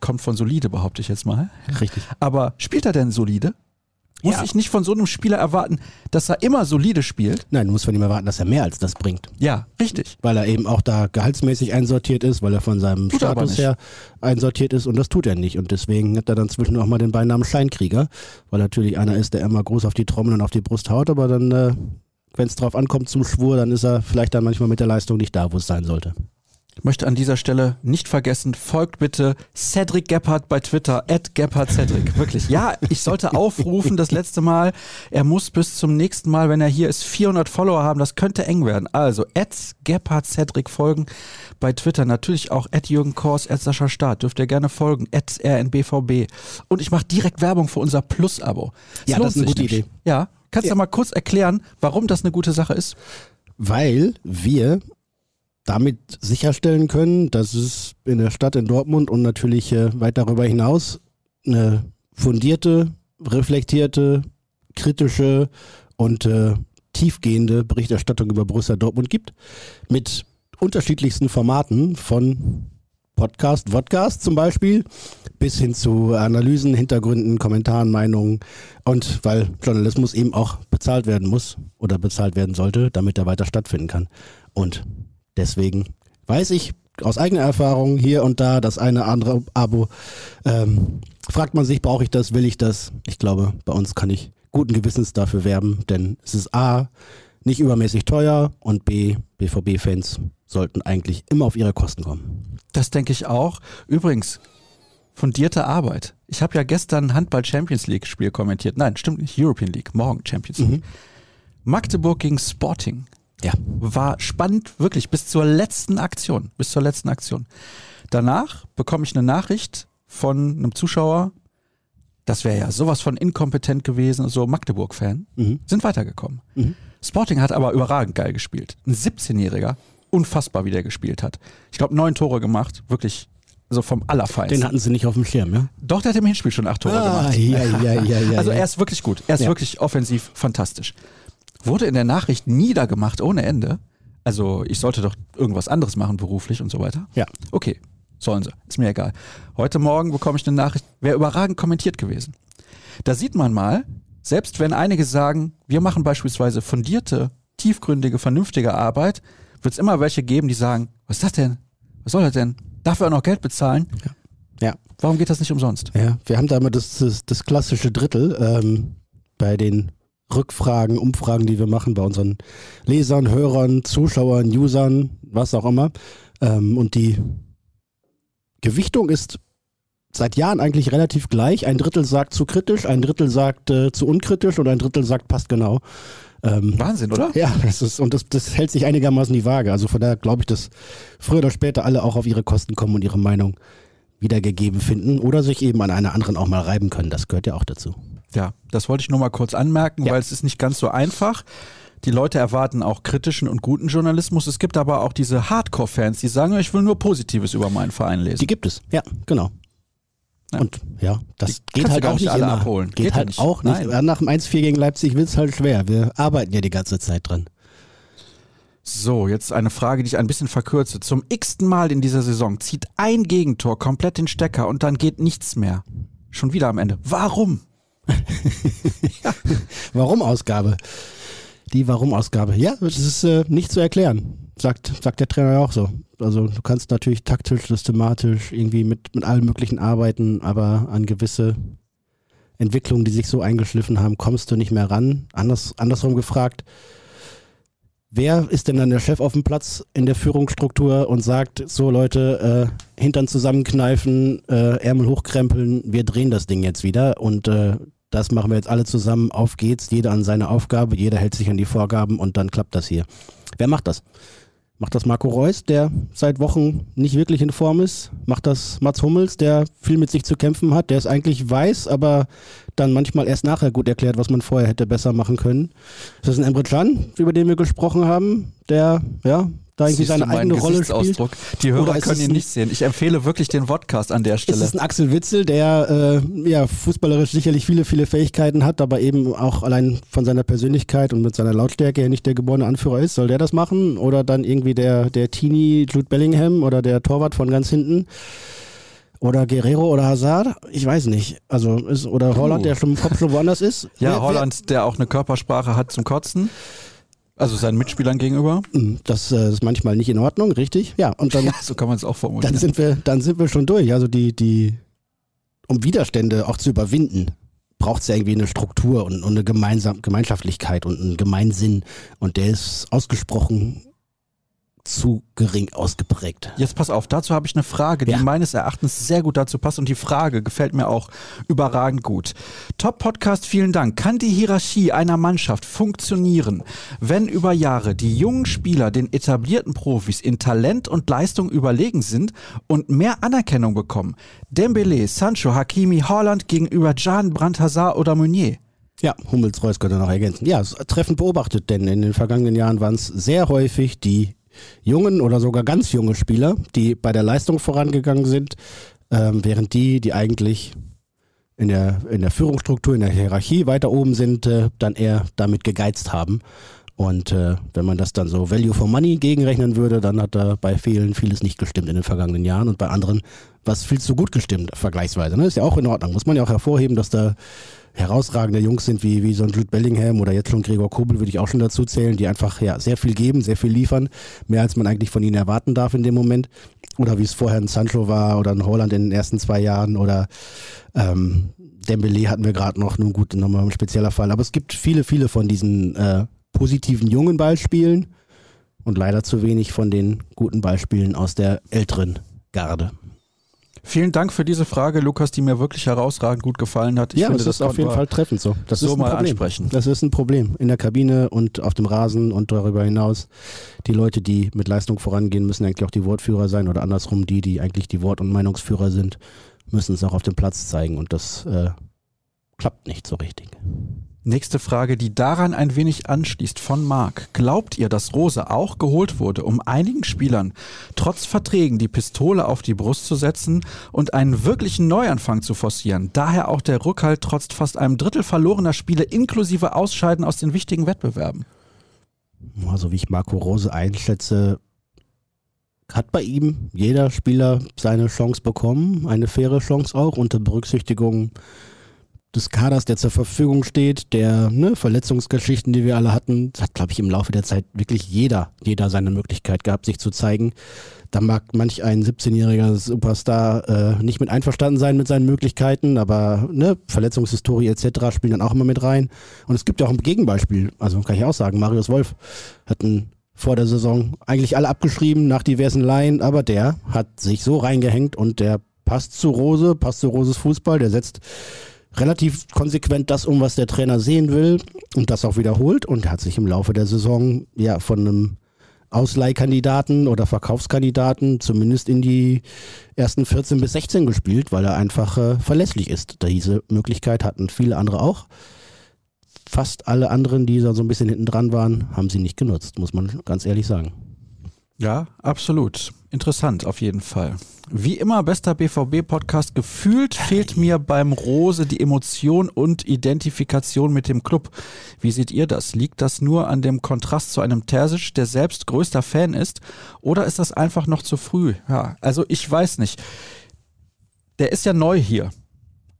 Kommt von solide, behaupte ich jetzt mal. Richtig. Aber spielt er denn solide? Muss Ja. ich nicht von so einem Spieler erwarten, dass er immer solide spielt? Nein, du musst von ihm erwarten, dass er mehr als das bringt. Ja, richtig. weil er eben auch da gehaltsmäßig einsortiert ist, weil er von seinem Tut Status her einsortiert ist und das tut er nicht. Und deswegen hat er dann zwischen auch mal den Beinamen Scheinkrieger, weil natürlich einer ist, der immer groß auf die Trommel und auf die Brust haut, aber dann, äh, wenn es drauf ankommt zum Schwur, dann ist er vielleicht dann manchmal mit der Leistung nicht da, wo es sein sollte. Ich möchte an dieser Stelle nicht vergessen, folgt bitte Cedric Gebhardt bei Twitter, at Gebhardt Cedric. Wirklich. Ja, ich sollte aufrufen, das letzte Mal. Er muss bis zum nächsten Mal, wenn er hier ist, 400 Follower haben. Das könnte eng werden. Also, at Gebhardt Cedric folgen bei Twitter. Natürlich auch at Jürgen Kors, at Sascha Staat. Dürft ihr gerne folgen. At RNBVB. Und ich mache direkt Werbung für unser Plus-Abo. Ja, das ist eine gute. Idee. Ja. Kannst du Ja. mal kurz erklären, warum das eine gute Sache ist? Weil wir damit sicherstellen können, dass es in der Stadt in Dortmund und natürlich äh, weit darüber hinaus eine fundierte, reflektierte, kritische und äh, tiefgehende Berichterstattung über Borussia Dortmund gibt. Mit unterschiedlichsten Formaten von Podcast, Vodcast zum Beispiel, bis hin zu Analysen, Hintergründen, Kommentaren, Meinungen und weil Journalismus eben auch bezahlt werden muss oder bezahlt werden sollte, damit er weiter stattfinden kann. Und deswegen weiß ich aus eigener Erfahrung hier und da das eine andere Abo. Ähm, fragt man sich, brauche ich das, will ich das? Ich glaube, bei uns kann ich guten Gewissens dafür werben, denn es ist A, nicht übermäßig teuer und B, BVB-Fans sollten eigentlich immer auf ihre Kosten kommen. Das denke ich auch. Übrigens, fundierte Arbeit. Ich habe ja gestern ein Handball Champions League Spiel kommentiert. Nein, stimmt nicht. European League. Morgen Champions League. Magdeburg gegen Sporting. Ja. War spannend, wirklich, bis zur letzten Aktion. Bis zur letzten Aktion. Danach bekomme ich eine Nachricht von einem Zuschauer. Das wäre ja sowas von inkompetent gewesen, so Magdeburg-Fan. Mhm. Sind weitergekommen. Mhm. Sporting hat aber überragend geil gespielt. Ein 17-Jähriger, unfassbar, wie der gespielt hat. Ich glaube, neun Tore gemacht, wirklich, also vom Allerfeinsten. Den hatten sie nicht auf dem Schirm, ja? Doch, der hat im Hinspiel schon acht Tore Ah, gemacht. ja, ja, ja, ja, <laughs> also er ist wirklich gut. Er ist Ja. wirklich offensiv fantastisch. Wurde in der Nachricht niedergemacht ohne Ende. Also ich sollte doch irgendwas anderes machen beruflich und so weiter. Ja. Okay, sollen sie. Ist mir egal. Heute Morgen bekomme ich eine Nachricht, wäre überragend kommentiert gewesen. Da sieht man mal, selbst wenn einige sagen, wir machen beispielsweise fundierte, tiefgründige, vernünftige Arbeit, wird es immer welche geben, die sagen, was ist das denn? Was soll das denn? Dafür auch noch Geld bezahlen? Ja. Warum geht das nicht umsonst? Ja, wir haben da immer das, das, das klassische Drittel ähm, bei den Rückfragen, Umfragen, die wir machen bei unseren Lesern, Hörern, Zuschauern, Usern, was auch immer. Ähm, und die Gewichtung ist seit Jahren eigentlich relativ gleich. Ein Drittel sagt zu kritisch, ein Drittel sagt äh, zu unkritisch und ein Drittel sagt passt genau. Ähm, Wahnsinn, oder? Ja, das ist, und das, das hält sich einigermaßen die Waage. Also von daher glaube ich, dass früher oder später alle auch auf ihre Kosten kommen und ihre Meinung wiedergegeben finden oder sich eben an einer anderen auch mal reiben können. Das gehört ja auch dazu. Ja, das wollte ich nur mal kurz anmerken, ja. weil es ist nicht ganz so einfach. Die Leute erwarten auch kritischen und guten Journalismus. Es gibt aber auch diese Hardcore-Fans, die sagen, ich will nur Positives über meinen Verein lesen. Die gibt es, ja, genau. Ja. Und ja, das die geht halt auch nicht alle immer. abholen. Geht, geht halt nicht. auch nicht. Nein. Nach dem 1-4 gegen Leipzig wird es halt schwer. Wir arbeiten ja die ganze Zeit dran. So, jetzt eine Frage, die ich ein bisschen verkürze. Zum x-ten Mal in dieser Saison zieht ein Gegentor komplett den Stecker und dann geht nichts mehr. Schon wieder am Ende. Warum? <laughs> ja. Warum Ausgabe? Die Warum-Ausgabe. Ja, das ist äh, nicht zu erklären. Sagt, sagt der Trainer ja auch so. Also du kannst natürlich taktisch, systematisch irgendwie mit, mit allem möglichen arbeiten, aber an gewisse Entwicklungen, die sich so eingeschliffen haben, kommst du nicht mehr ran. Anders, andersrum gefragt, wer ist denn dann der Chef auf dem Platz in der Führungsstruktur und sagt, so Leute, äh, Hintern zusammenkneifen, äh, Ärmel hochkrempeln, wir drehen das Ding jetzt wieder und äh, das machen wir jetzt alle zusammen, auf geht's, jeder an seine Aufgabe, jeder hält sich an die Vorgaben und dann klappt das hier. Wer macht das? Macht das Marco Reus, der seit Wochen nicht wirklich in Form ist? Macht das Mats Hummels, der viel mit sich zu kämpfen hat, der es eigentlich weiß, aber dann manchmal erst nachher gut erklärt, was man vorher hätte besser machen können? Ist das ein Emre Can, über den wir gesprochen haben, der ja da irgendwie seine eigene Rolle spielt. Die Hörer können ihn nicht sehen. Ich empfehle wirklich den Podcast an der Stelle. Es ist ein Axel Witzel, der äh, ja fußballerisch sicherlich viele, viele Fähigkeiten hat, aber eben auch allein von seiner Persönlichkeit und mit seiner Lautstärke ja nicht der geborene Anführer ist. Soll der das machen? Oder dann irgendwie der, der Teenie Jude Bellingham oder der Torwart von ganz hinten? Oder Guerrero oder Hazard? Ich weiß nicht. Also ist, oder Holland, der schon im Kopf schon woanders ist? Ja, wer, Holland, wer, der auch eine Körpersprache hat zum Kotzen. Also seinen Mitspielern gegenüber? Mm, das äh, ist manchmal nicht in Ordnung, richtig? Ja, und dann. <laughs> Ja, so kann man es auch formulieren. Dann sind wir, dann sind wir schon durch. Also die, die, um Widerstände auch zu überwinden, braucht es ja irgendwie eine Struktur und, und eine Gemeinsam Gemeinschaftlichkeit und einen Gemeinsinn. Und der ist ausgesprochen zu gering ausgeprägt. Jetzt pass auf, dazu habe ich eine Frage, die ja. meines Erachtens sehr gut dazu passt und die Frage gefällt mir auch überragend gut. Top Podcast, vielen Dank. Kann die Hierarchie einer Mannschaft funktionieren, wenn über Jahre die jungen Spieler den etablierten Profis in Talent und Leistung überlegen sind und mehr Anerkennung bekommen? Dembele, Sancho, Hakimi, Holland gegenüber Jan, Brandt, Hazard oder Meunier? Ja, Hummels, Reus könnte noch ergänzen. Ja, treffend beobachtet, denn in den vergangenen Jahren waren es sehr häufig die jungen oder sogar ganz junge Spieler, die bei der Leistung vorangegangen sind, ähm, während die, die eigentlich in der, in der Führungsstruktur, in der Hierarchie weiter oben sind, äh, dann eher damit gegeizt haben. Und äh, wenn man das dann so Value for Money gegenrechnen würde, dann hat da bei vielen vieles nicht gestimmt in den vergangenen Jahren und bei anderen was viel zu gut gestimmt, vergleichsweise. Ne? Ist ja auch in Ordnung. Muss man ja auch hervorheben, dass da herausragende Jungs sind, wie, wie so ein Jude Bellingham oder jetzt schon Gregor Kobel, würde ich auch schon dazu zählen, die einfach ja sehr viel geben, sehr viel liefern, mehr als man eigentlich von ihnen erwarten darf in dem Moment. Oder wie es vorher ein Sancho war oder ein Holland in den ersten zwei Jahren oder ähm, Dembele hatten wir gerade noch, nun gut, nochmal ein spezieller Fall. Aber es gibt viele, viele von diesen äh, positiven jungen Beispielen und leider zu wenig von den guten Beispielen aus der älteren Garde. Vielen Dank für diese Frage, Lukas, die mir wirklich herausragend gut gefallen hat. Ich ja, finde, das, das ist auf jeden Fall treffend so. Das so ist mal Problem. ansprechen. Das ist ein Problem in der Kabine und auf dem Rasen und darüber hinaus. Die Leute, die mit Leistung vorangehen, müssen eigentlich auch die Wortführer sein oder andersrum die, die eigentlich die Wort- und Meinungsführer sind, müssen es auch auf dem Platz zeigen und das äh, klappt nicht so richtig. Nächste Frage, die daran ein wenig anschließt, von Marc. Glaubt ihr, dass Rose auch geholt wurde, um einigen Spielern trotz Verträgen die Pistole auf die Brust zu setzen und einen wirklichen Neuanfang zu forcieren? Daher auch der Rückhalt trotz fast einem Drittel verlorener Spiele inklusive Ausscheiden aus den wichtigen Wettbewerben. Also wie ich Marco Rose einschätze, hat bei ihm jeder Spieler seine Chance bekommen, eine faire Chance auch, unter Berücksichtigung des Kaders, der zur Verfügung steht, der ne, Verletzungsgeschichten, die wir alle hatten, hat, glaube ich, im Laufe der Zeit wirklich jeder, jeder seine Möglichkeit gehabt, sich zu zeigen. Da mag manch ein 17-jähriger Superstar äh, nicht mit einverstanden sein mit seinen Möglichkeiten, aber ne, Verletzungshistorie etc. spielen dann auch immer mit rein. Und es gibt ja auch ein Gegenbeispiel, also kann ich auch sagen, Marius Wolf hat ein vor der Saison eigentlich alle abgeschrieben nach diversen Laien, aber der hat sich so reingehängt und der passt zu Rose, passt zu Roses Fußball, der setzt relativ konsequent das um, was der Trainer sehen will und das auch wiederholt und hat sich im Laufe der Saison ja von einem Ausleihkandidaten oder Verkaufskandidaten zumindest in die ersten 14 bis 16 gespielt, weil er einfach äh, verlässlich ist. Diese Möglichkeit hatten viele andere auch. Fast alle anderen, die da so ein bisschen hinten dran waren, haben sie nicht genutzt, muss man ganz ehrlich sagen. Ja, absolut. Interessant auf jeden Fall. Wie immer, bester BVB-Podcast. Gefühlt fehlt mir beim Rose die Emotion und Identifikation mit dem Club. Wie seht ihr das? Liegt das nur an dem Kontrast zu einem Terzic, der selbst größter Fan ist? Oder ist das einfach noch zu früh? Ja, also ich weiß nicht. Der ist ja neu hier.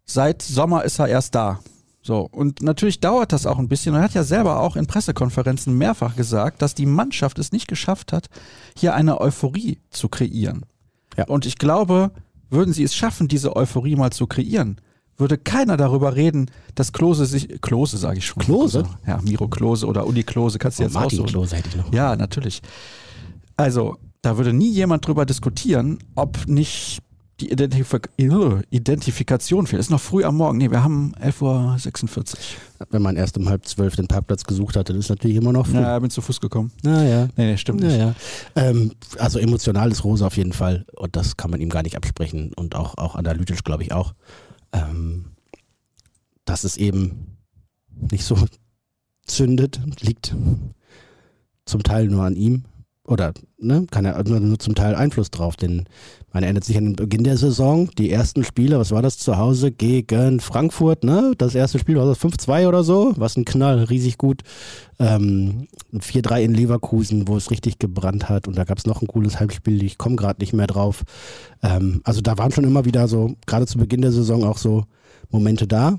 Seit Sommer ist er erst da. So, und natürlich dauert das auch ein bisschen. Er hat ja selber auch in Pressekonferenzen mehrfach gesagt, dass die Mannschaft es nicht geschafft hat, hier eine Euphorie zu kreieren. Ja. Und ich glaube, würden sie es schaffen, diese Euphorie mal zu kreieren, würde keiner darüber reden, dass Klose sich, Klose sage ich schon. Klose? Ja, Miro Klose oder Uni Klose, kannst du oh, jetzt Martin aussuchen. Klose hätte ich noch. Ja, natürlich. Also, da würde nie jemand drüber diskutieren, ob nicht die Identifik Identifikation fehlt. Es ist noch früh am Morgen. Nee, wir haben 11.46 Uhr. Wenn man erst um halb zwölf den Parkplatz gesucht hatte, ist natürlich immer noch früh. Ja, bin zu Fuß gekommen. Naja. Nee, nee, stimmt nicht. Naja. Ähm, also emotional ist Rose auf jeden Fall. Und das kann man ihm gar nicht absprechen. Und auch, auch analytisch, glaube ich, auch. Ähm, dass es eben nicht so zündet, liegt zum Teil nur an ihm oder ne, kann er nur, zum Teil Einfluss drauf, denn man erinnert sich an den Beginn der Saison, die ersten Spiele, was war das zu Hause gegen Frankfurt, ne? Das erste Spiel war das 5-2 oder so, was ein Knall, riesig gut. Ähm, 4-3 in Leverkusen, wo es richtig gebrannt hat und da gab es noch ein cooles Heimspiel, ich komme gerade nicht mehr drauf. Ähm, also da waren schon immer wieder so, gerade zu Beginn der Saison auch so Momente da,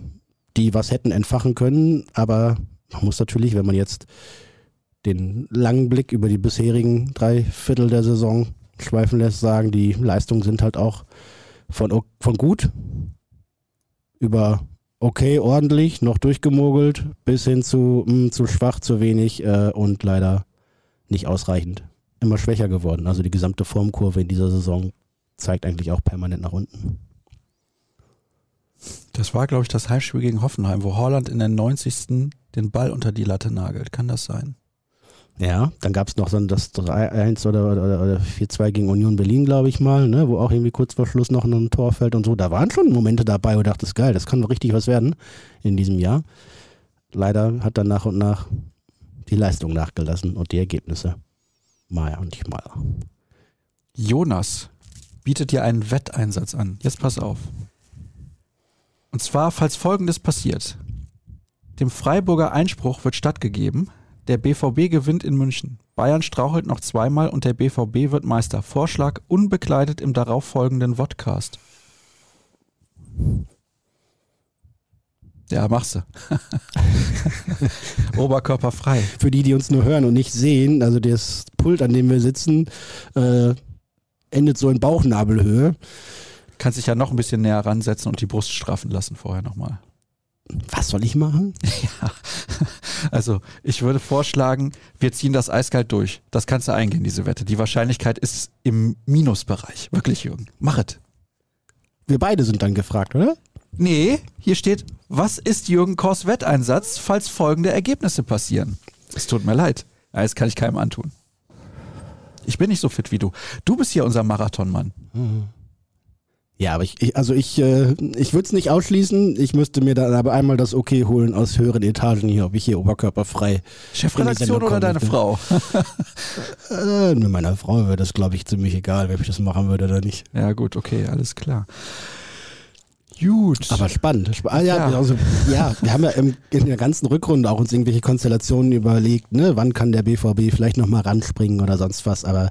die was hätten entfachen können, aber man muss natürlich, wenn man jetzt den langen Blick über die bisherigen drei Viertel der Saison schweifen lässt, sagen, die Leistungen sind halt auch von, von gut über okay, ordentlich, noch durchgemogelt, bis hin zu mh, hm, zu schwach, zu wenig äh, und leider nicht ausreichend. Immer schwächer geworden. Also die gesamte Formkurve in dieser Saison zeigt eigentlich auch permanent nach unten. Das war, glaube ich, das Heimspiel gegen Hoffenheim, wo Holland in der 90. den Ball unter die Latte nagelt. Kann das sein? Ja, dann gab es noch so das 3-1 oder, oder, oder 4-2 gegen Union Berlin, glaube ich mal, ne, wo auch irgendwie kurz vor Schluss noch ein Tor fällt und so. Da waren schon Momente dabei, wo ich dachte, das ist geil, das kann doch richtig was werden in diesem Jahr. Leider hat dann nach und nach die Leistung nachgelassen und die Ergebnisse. Mal und nicht mal. Jonas bietet dir einen Wetteinsatz an. Jetzt pass auf. Und zwar, falls folgendes passiert. Dem Freiburger Einspruch wird stattgegeben, der BVB gewinnt in München. Bayern strauchelt noch zweimal und der BVB wird Meister. Vorschlag unbekleidet im darauffolgenden Vodcast. Ja, machst du. <laughs> Oberkörper frei. Für die, die uns nur hören und nicht sehen, also das Pult, an dem wir sitzen, äh, endet so in Bauchnabelhöhe. Kannst dich ja noch ein bisschen näher ransetzen und die Brust straffen lassen vorher nochmal. Was soll ich machen? <laughs> Ja, also ich würde vorschlagen, wir ziehen das eiskalt durch. Das kannst du eingehen, diese Wette. Die Wahrscheinlichkeit ist im Minusbereich. Wirklich, Jürgen. Mach es. Wir beide sind dann gefragt, oder? Nee, hier steht, was ist Jürgen Kors Wetteinsatz, falls folgende Ergebnisse passieren? Es tut mir leid. Das kann ich keinem antun. Ich bin nicht so fit wie du. Du bist hier unser Marathonmann. Mhm. Ja, aber ich, ich also ich, äh, ich würde es nicht ausschließen. Ich müsste mir dann aber einmal das Okay holen aus höheren Etagen hier, ob ich hier oberkörperfrei. Chefredaktion oder deine Frau? äh, mit meiner Frau wäre das, glaube ich, ziemlich egal, ob ich das machen würde oder nicht. Ja, gut, okay, alles klar. Gut. Aber spannend. Ah, ja, ja. Also, ja, wir haben ja im, in der ganzen Rückrunde auch uns irgendwelche Konstellationen überlegt, ne? Wann kann der BVB vielleicht nochmal ranspringen oder sonst was, aber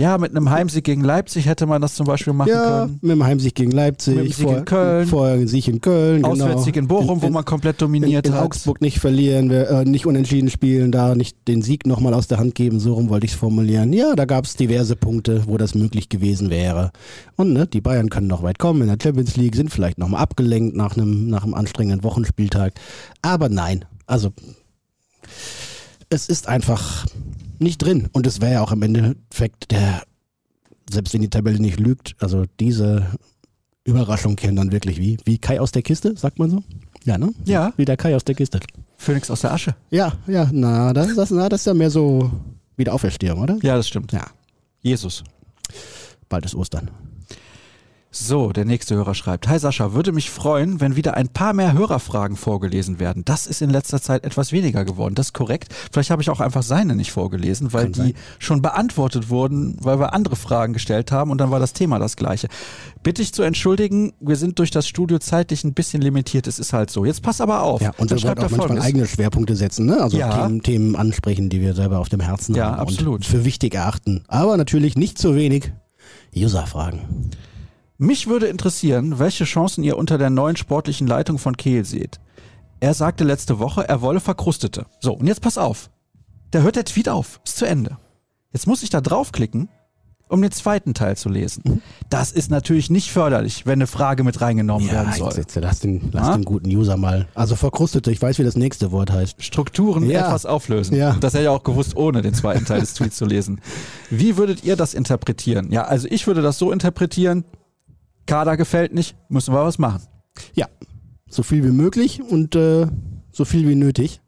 Ja, mit einem Heimsieg gegen Leipzig hätte man das zum Beispiel machen Ja, können. mit dem Heimsieg gegen Leipzig, Mit dem Sieg in Köln. vorher Sieg in Köln, genau. Auswärtssieg in Bochum, wo man komplett dominiert in, in hat. Augsburg nicht verlieren, wir, äh, nicht unentschieden spielen, da nicht den Sieg nochmal aus der Hand geben, so rum wollte ich es formulieren. Ja, da gab es diverse Punkte, wo das möglich gewesen wäre. Und ne, die Bayern können noch weit kommen in der Champions League, sind vielleicht nochmal abgelenkt nach einem, nach einem anstrengenden Wochenspieltag. Aber nein, also es ist einfach nicht drin. Und es wäre ja auch im Endeffekt der, selbst wenn die Tabelle nicht lügt, also diese Überraschung kennen dann wirklich wie, wie Kai aus der Kiste, sagt man so? Ja, ne? Ja. Wie der Kai aus der Kiste. Phoenix aus der Asche. Ja, ja, na, das, das, na, das ist ja mehr so Wiederauferstehung, oder? Ja, das stimmt. Ja, Jesus. bald ist Ostern. So, der nächste Hörer schreibt, Hi Sascha, würde mich freuen, wenn wieder ein paar mehr Hörerfragen vorgelesen werden. Das ist in letzter Zeit etwas weniger geworden. Das ist korrekt. Vielleicht habe ich auch einfach seine nicht vorgelesen, weil Kann die sein. schon beantwortet wurden, weil wir andere Fragen gestellt haben und dann war das Thema das gleiche. Bitte ich zu entschuldigen, wir sind durch das Studio zeitlich ein bisschen limitiert. Es ist halt so. Jetzt pass aber auf. Ja, und Dann wir schreibt er auch manchmal Folgendes. eigene Schwerpunkte setzen, ne? Also Ja. Themen, Themen ansprechen, die wir selber auf dem Herzen Ja, haben absolut. und für wichtig erachten. Aber natürlich nicht zu wenig User-Fragen. Mich würde interessieren, welche Chancen ihr unter der neuen sportlichen Leitung von Kehl seht. Er sagte letzte Woche, er wolle Verkrustete. So, und jetzt pass auf. Da hört der Tweet auf. Ist zu Ende. Jetzt muss ich da draufklicken, um den zweiten Teil zu lesen. Das ist natürlich nicht förderlich, wenn eine Frage mit reingenommen werden soll. jetzt, jetzt, lass, den, lass Ja? den guten User mal. Also verkrustete, ich weiß, wie das nächste Wort heißt. Strukturen Ja. etwas auflösen. Ja. Das hätte ich auch gewusst, ohne den zweiten Teil des Tweets zu lesen. Wie würdet ihr das interpretieren? Ja, also ich würde das so interpretieren, Kader gefällt nicht, müssen wir was machen. Ja, so viel wie möglich und äh, so viel wie nötig.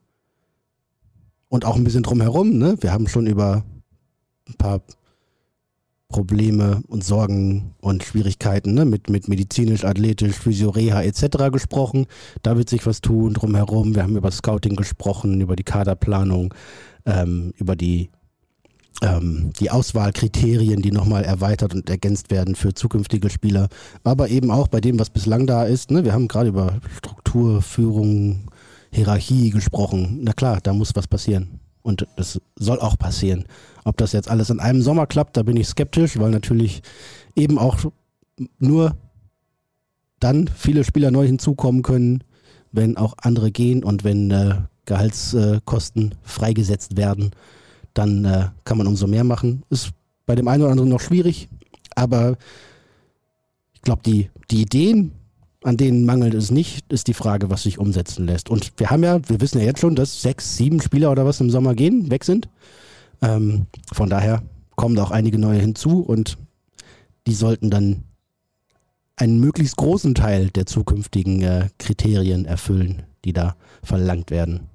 Und auch ein bisschen drumherum. Ne? Wir haben schon über ein paar Probleme und Sorgen und Schwierigkeiten ne? mit, mit medizinisch, athletisch, Physio, Reha etc. gesprochen. Da wird sich was tun drumherum. Wir haben über Scouting gesprochen, über die Kaderplanung, ähm, über die die Auswahlkriterien, die nochmal erweitert und ergänzt werden für zukünftige Spieler, aber eben auch bei dem, was bislang da ist. Ne? Wir haben gerade über Struktur, Führung, Hierarchie gesprochen. Na klar, da muss was passieren. Und das soll auch passieren. Ob das jetzt alles in einem Sommer klappt, da bin ich skeptisch, weil natürlich eben auch nur dann viele Spieler neu hinzukommen können, wenn auch andere gehen und wenn äh, Gehaltskosten freigesetzt werden dann äh, kann man umso mehr machen. Ist bei dem einen oder anderen noch schwierig, aber ich glaube, die, die Ideen, an denen mangelt es nicht, ist die Frage, was sich umsetzen lässt. Und wir haben ja, wir wissen ja jetzt schon, dass sechs, sieben Spieler oder was im Sommer gehen, weg sind. Ähm, von daher kommen da auch einige neue hinzu und die sollten dann einen möglichst großen Teil der zukünftigen äh, Kriterien erfüllen, die da verlangt werden.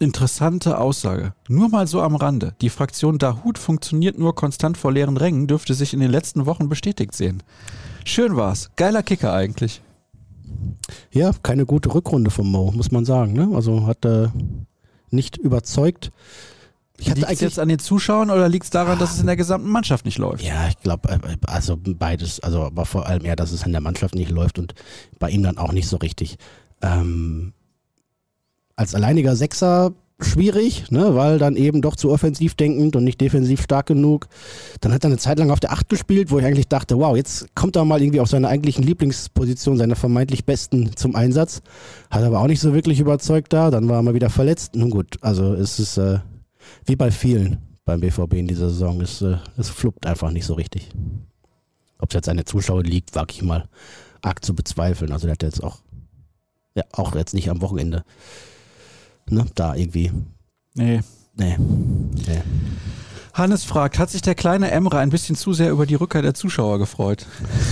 Interessante Aussage. Nur mal so am Rande. Die Fraktion Dahut funktioniert nur konstant vor leeren Rängen, dürfte sich in den letzten Wochen bestätigt sehen. Schön war's. Geiler Kicker eigentlich. Ja, keine gute Rückrunde von Mo, muss man sagen. Ne? Also hat äh, nicht überzeugt. Liegt es eigentlich jetzt an den Zuschauern oder liegt es daran, dass es in der gesamten Mannschaft nicht läuft? ja, ich glaube, also beides, also aber vor allem eher, dass es in der Mannschaft nicht läuft und bei ihm dann auch nicht so richtig. Ähm, als alleiniger Sechser schwierig, ne, weil dann eben doch zu offensiv denkend und nicht defensiv stark genug. Dann hat er eine Zeit lang auf der Acht gespielt, wo ich eigentlich dachte, wow, jetzt kommt er mal irgendwie auf seiner eigentlichen Lieblingsposition, seiner vermeintlich besten zum Einsatz. Hat aber auch nicht so wirklich überzeugt da. Dann war er mal wieder verletzt. Nun gut, also es ist äh, wie bei vielen beim BVB in dieser Saison. Es, äh, es fluppt einfach nicht so richtig. Ob es jetzt an den Zuschauern liegt, wage ich mal arg zu bezweifeln. Also der hat jetzt auch, ja, auch jetzt nicht am Wochenende, ne, da irgendwie, Nee. nee, nee. Hannes fragt, hat sich der kleine Emre ein bisschen zu sehr über die Rückkehr der Zuschauer gefreut?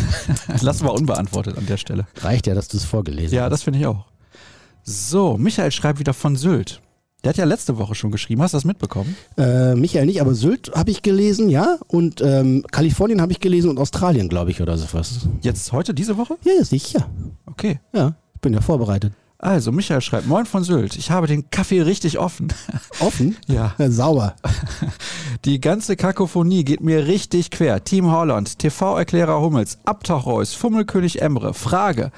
<laughs> Lassen wir unbeantwortet an der Stelle. Reicht ja, dass du es vorgelesen Ja, hast. das finde ich auch. So, Michael schreibt wieder von Sylt. Der hat ja letzte Woche schon geschrieben. Hast du das mitbekommen? Äh, Michael nicht, aber Sylt habe ich gelesen, ja. Und ähm, Kalifornien habe ich gelesen und Australien, glaube ich, oder so was. Jetzt heute, diese Woche? Ja, ja, sicher. Okay. Ja, ich bin ja vorbereitet. Also, Michael schreibt, Moin von Sylt. Ich habe den Kaffee richtig offen. <laughs> Offen? Ja. Ja, <laughs> sauber. <laughs> Die ganze Kakophonie geht mir richtig quer. Team Holland, TV-Erklärer Hummels, Abtauchreus, Fummelkönig Emre. Frage.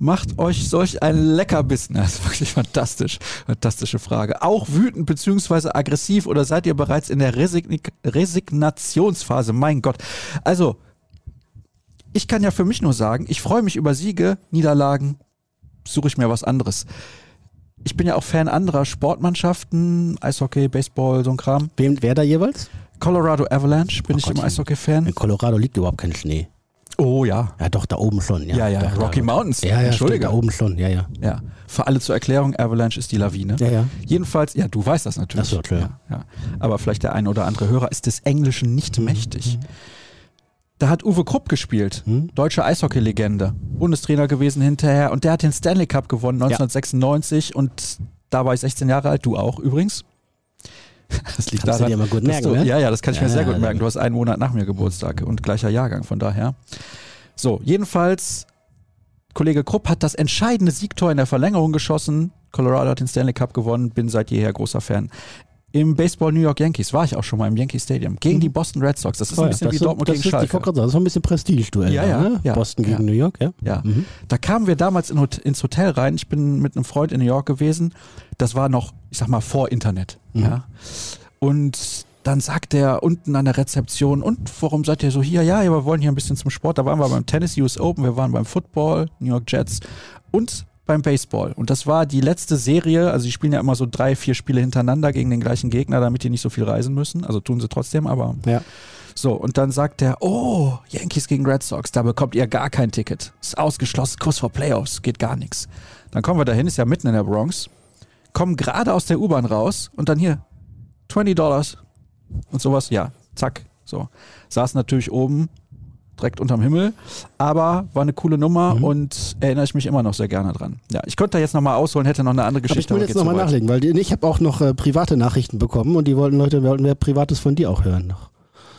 macht euch solch ein Leckerbissen? Das ist wirklich fantastisch. Fantastische Frage. Auch wütend bzw. aggressiv oder seid ihr bereits in der Resign Resignationsphase? Mein Gott. Also, ich kann ja für mich nur sagen, ich freue mich über Siege, Niederlagen, suche ich mir was anderes. Ich bin ja auch Fan anderer Sportmannschaften, Eishockey, Baseball, so ein Kram. Wem, wer da jeweils? Colorado Avalanche bin Oh ich Gott. im Eishockey-Fan. In Colorado liegt überhaupt kein Schnee. Oh ja. Ja, doch, da oben schon. Ja, Ja, ja, doch, Rocky da, Mountains. Ja, ja, stimmt, Entschuldige. da oben schon. Ja, ja. Ja. Für alle zur Erklärung, Avalanche ist die Lawine. Ja, ja. Jedenfalls, ja, du weißt das natürlich. So, klar. ja, ja. Aber vielleicht der eine oder andere Hörer ist des Englischen nicht Mhm. Da hat Uwe Krupp gespielt, Hm? deutsche Eishockey-Legende, Bundestrainer gewesen hinterher und der hat den Stanley Cup gewonnen 1996 und da war ich 16 Jahre alt, du auch übrigens. Das liegt Kannst du daran, dir mal gut merken, du, ne? Ja, ja, das kann ich Ja, mir sehr ja, gut merken. Du hast einen Monat nach mir Geburtstag und gleicher Jahrgang, von daher. So, jedenfalls, Kollege Krupp hat das entscheidende Siegtor in der Verlängerung geschossen. Colorado hat den Stanley Cup gewonnen, bin seit jeher großer Fan. Im Baseball New York Yankees war ich auch schon mal im Yankee Stadium gegen die Boston Red Sox. Das ist Oh ein ja, bisschen das wie Dortmund das gegen ist, ich Schalke. wollte gerade sagen, das ist so ein bisschen Prestige-Duell. Ja, ja, ne? ja. Boston gegen. New York, ja. Ja, Mhm. da kamen wir damals in, ins Hotel rein. Ich bin mit einem Freund in New York gewesen. Das war noch, ich sag mal, vor Internet. Mhm. Ja. Und dann sagt er unten an der Rezeption, und warum seid ihr so hier? Ja, ja, wir wollen hier ein bisschen zum Sport. Da waren wir beim Tennis US Open, wir waren beim Football, New York Jets und beim Baseball. Und das war die letzte Serie, also die spielen ja immer so drei, vier Spiele hintereinander gegen den gleichen Gegner, damit die nicht so viel reisen müssen. Also tun sie trotzdem, aber Ja. so, und dann sagt er, oh, Yankees gegen Red Sox, da bekommt ihr gar kein Ticket. Ist ausgeschlossen, kurz vor Playoffs, geht gar nichts. Dann kommen wir dahin, ist ja mitten in der Bronx, kommen gerade aus der U-Bahn raus und dann hier, 20 Dollars und sowas, ja, zack, so. Saß natürlich oben, direkt unterm Himmel, aber war eine coole Nummer Mhm. und erinnere ich mich immer noch sehr gerne dran. Ja, ich könnte da jetzt nochmal ausholen, hätte noch eine andere Aber ich Geschichte. will aber jetzt geht zu nochmal nachlegen, weil ich habe auch noch äh, private Nachrichten bekommen und die wollten Leute, wollten mehr Privates von dir auch hören noch.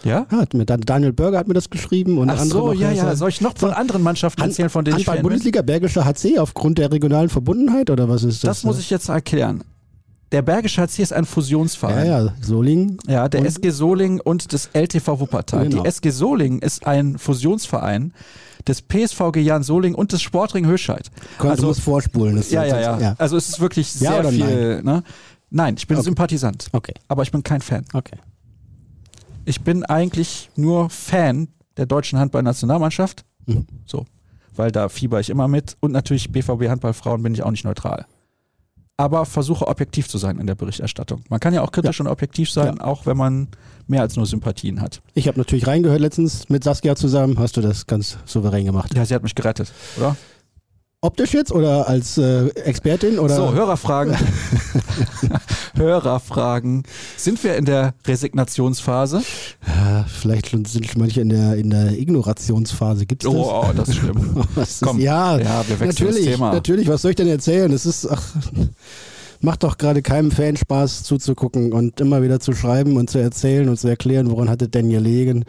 Ja? Ja, hat mir, Dan- Daniel Bürger hat mir das geschrieben und Ach andere so, ja, ja. äh, Soll ich noch von anderen Mannschaften Han- erzählen, von denen ich Fan bin? Handball-Bundesliga Bergische HC aufgrund der regionalen Verbundenheit oder was ist das? Das muss ich jetzt erklären. Der Bergische HC ist ein Ja, Fusionsverein. ja, Solingen. Ja, der SG Solingen und des LTV Wuppertal. Genau. Die SG Solingen ist ein Fusionsverein des PSVG Jan Solingen und des Sportring Höscheid. Also, Also- du musst vorspulen. Das Ja, ja, sonst- ja, Also es ist wirklich Ja sehr oder viel. Ne? Nein, ich bin Okay. Sympathisant, Okay, aber ich bin kein Fan. okay. Ich bin eigentlich nur Fan der deutschen Handballnationalmannschaft. Mhm. So, weil da fieber ich immer mit. Und natürlich BVB Handballfrauen bin ich auch nicht neutral. Aber versuche objektiv zu sein in der Berichterstattung. Man kann ja auch kritisch und objektiv sein, auch wenn man mehr als nur Sympathien hat. Ich habe natürlich reingehört letztens mit Saskia zusammen. Hast du das ganz souverän gemacht? Ja, sie hat mich gerettet, oder? Optisch jetzt oder als äh, Expertin oder? So, Hörerfragen. <laughs> Hörerfragen. Sind wir in der Resignationsphase? Ja, vielleicht sind schon manche in der in der Ignorationsphase. Gibt's das? Oh, oh, das ist schlimm. <laughs> Ist, Komm, ja, ja, wir wechseln natürlich, das Thema. natürlich. Was soll ich denn erzählen? Es ist, ach, macht doch gerade keinem Fan Spaß zuzugucken und immer wieder zu schreiben und zu erzählen und zu erklären, woran hat es denn gelegen.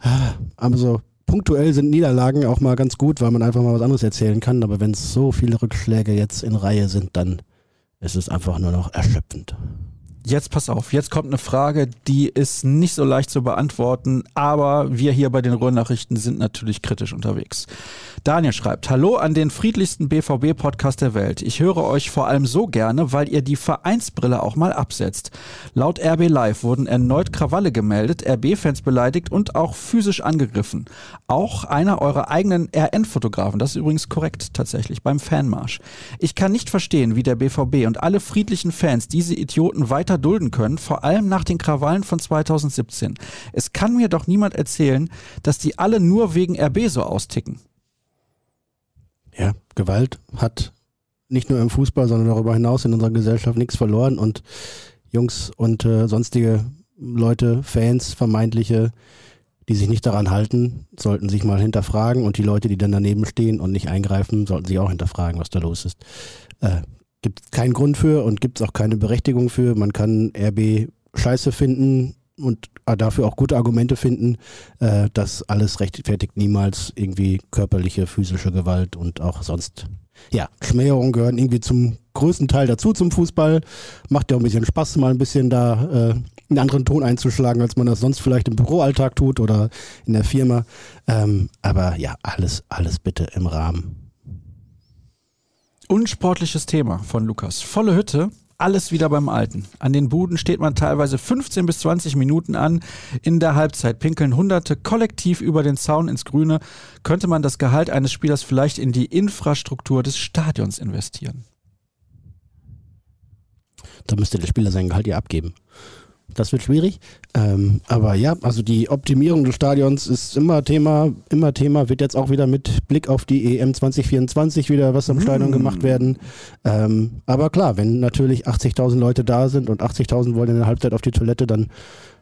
Ah, Aber so punktuell sind Niederlagen auch mal ganz gut, weil man einfach mal was anderes erzählen kann. Aber wenn es so viele Rückschläge jetzt in Reihe sind, dann ist es einfach nur noch erschöpfend. Jetzt pass auf, jetzt kommt eine Frage, die ist nicht so leicht zu beantworten, aber wir hier bei den Ruhrnachrichten sind natürlich kritisch unterwegs. Daniel schreibt, Hallo an den friedlichsten BVB-Podcast der Welt. Ich höre euch vor allem so gerne, weil ihr die Vereinsbrille auch mal absetzt. Laut RB Live wurden erneut Krawalle gemeldet, RB-Fans beleidigt und auch physisch angegriffen. Auch einer eurer eigenen RN-Fotografen, das ist übrigens korrekt tatsächlich, beim Fanmarsch. Ich kann nicht verstehen, wie der BVB und alle friedlichen Fans diese Idioten weiter dulden können, vor allem nach den Krawallen von 2017. Es kann mir doch niemand erzählen, dass die alle nur wegen RB so austicken. Ja, Gewalt hat nicht nur im Fußball, sondern darüber hinaus in unserer Gesellschaft nichts verloren und Jungs und äh, sonstige Leute, Fans, vermeintliche, die sich nicht daran halten, sollten sich mal hinterfragen und die Leute, die dann daneben stehen und nicht eingreifen, sollten sich auch hinterfragen, was da los ist. Äh, gibt es keinen Grund für und gibt es auch keine Berechtigung für. Man kann RB scheiße finden und äh, dafür auch gute Argumente finden. Äh, das alles rechtfertigt niemals irgendwie körperliche, physische Gewalt und auch sonst. Ja, Schmähungen gehören irgendwie zum größten Teil dazu zum Fußball. Macht ja auch ein bisschen Spaß, mal ein bisschen da äh, einen anderen Ton einzuschlagen, als man das sonst vielleicht im Büroalltag tut oder in der Firma. Ähm, aber ja, alles, alles bitte im Rahmen. Unsportliches Thema von Lukas. Volle Hütte, alles wieder beim Alten. An den Buden steht man teilweise 15 bis 20 Minuten an. In der Halbzeit pinkeln Hunderte kollektiv über den Zaun ins Grüne. Könnte man das Gehalt eines Spielers vielleicht in die Infrastruktur des Stadions investieren? Da müsste der Spieler sein Gehalt ja abgeben. Das wird schwierig. Ähm, aber ja, also die Optimierung des Stadions ist immer Thema, immer Thema, wird jetzt auch wieder mit Blick auf die EM 2024 wieder was am mm. Stadion gemacht werden. Ähm, aber klar, wenn natürlich 80.000 Leute da sind und 80.000 wollen in der Halbzeit auf die Toilette, dann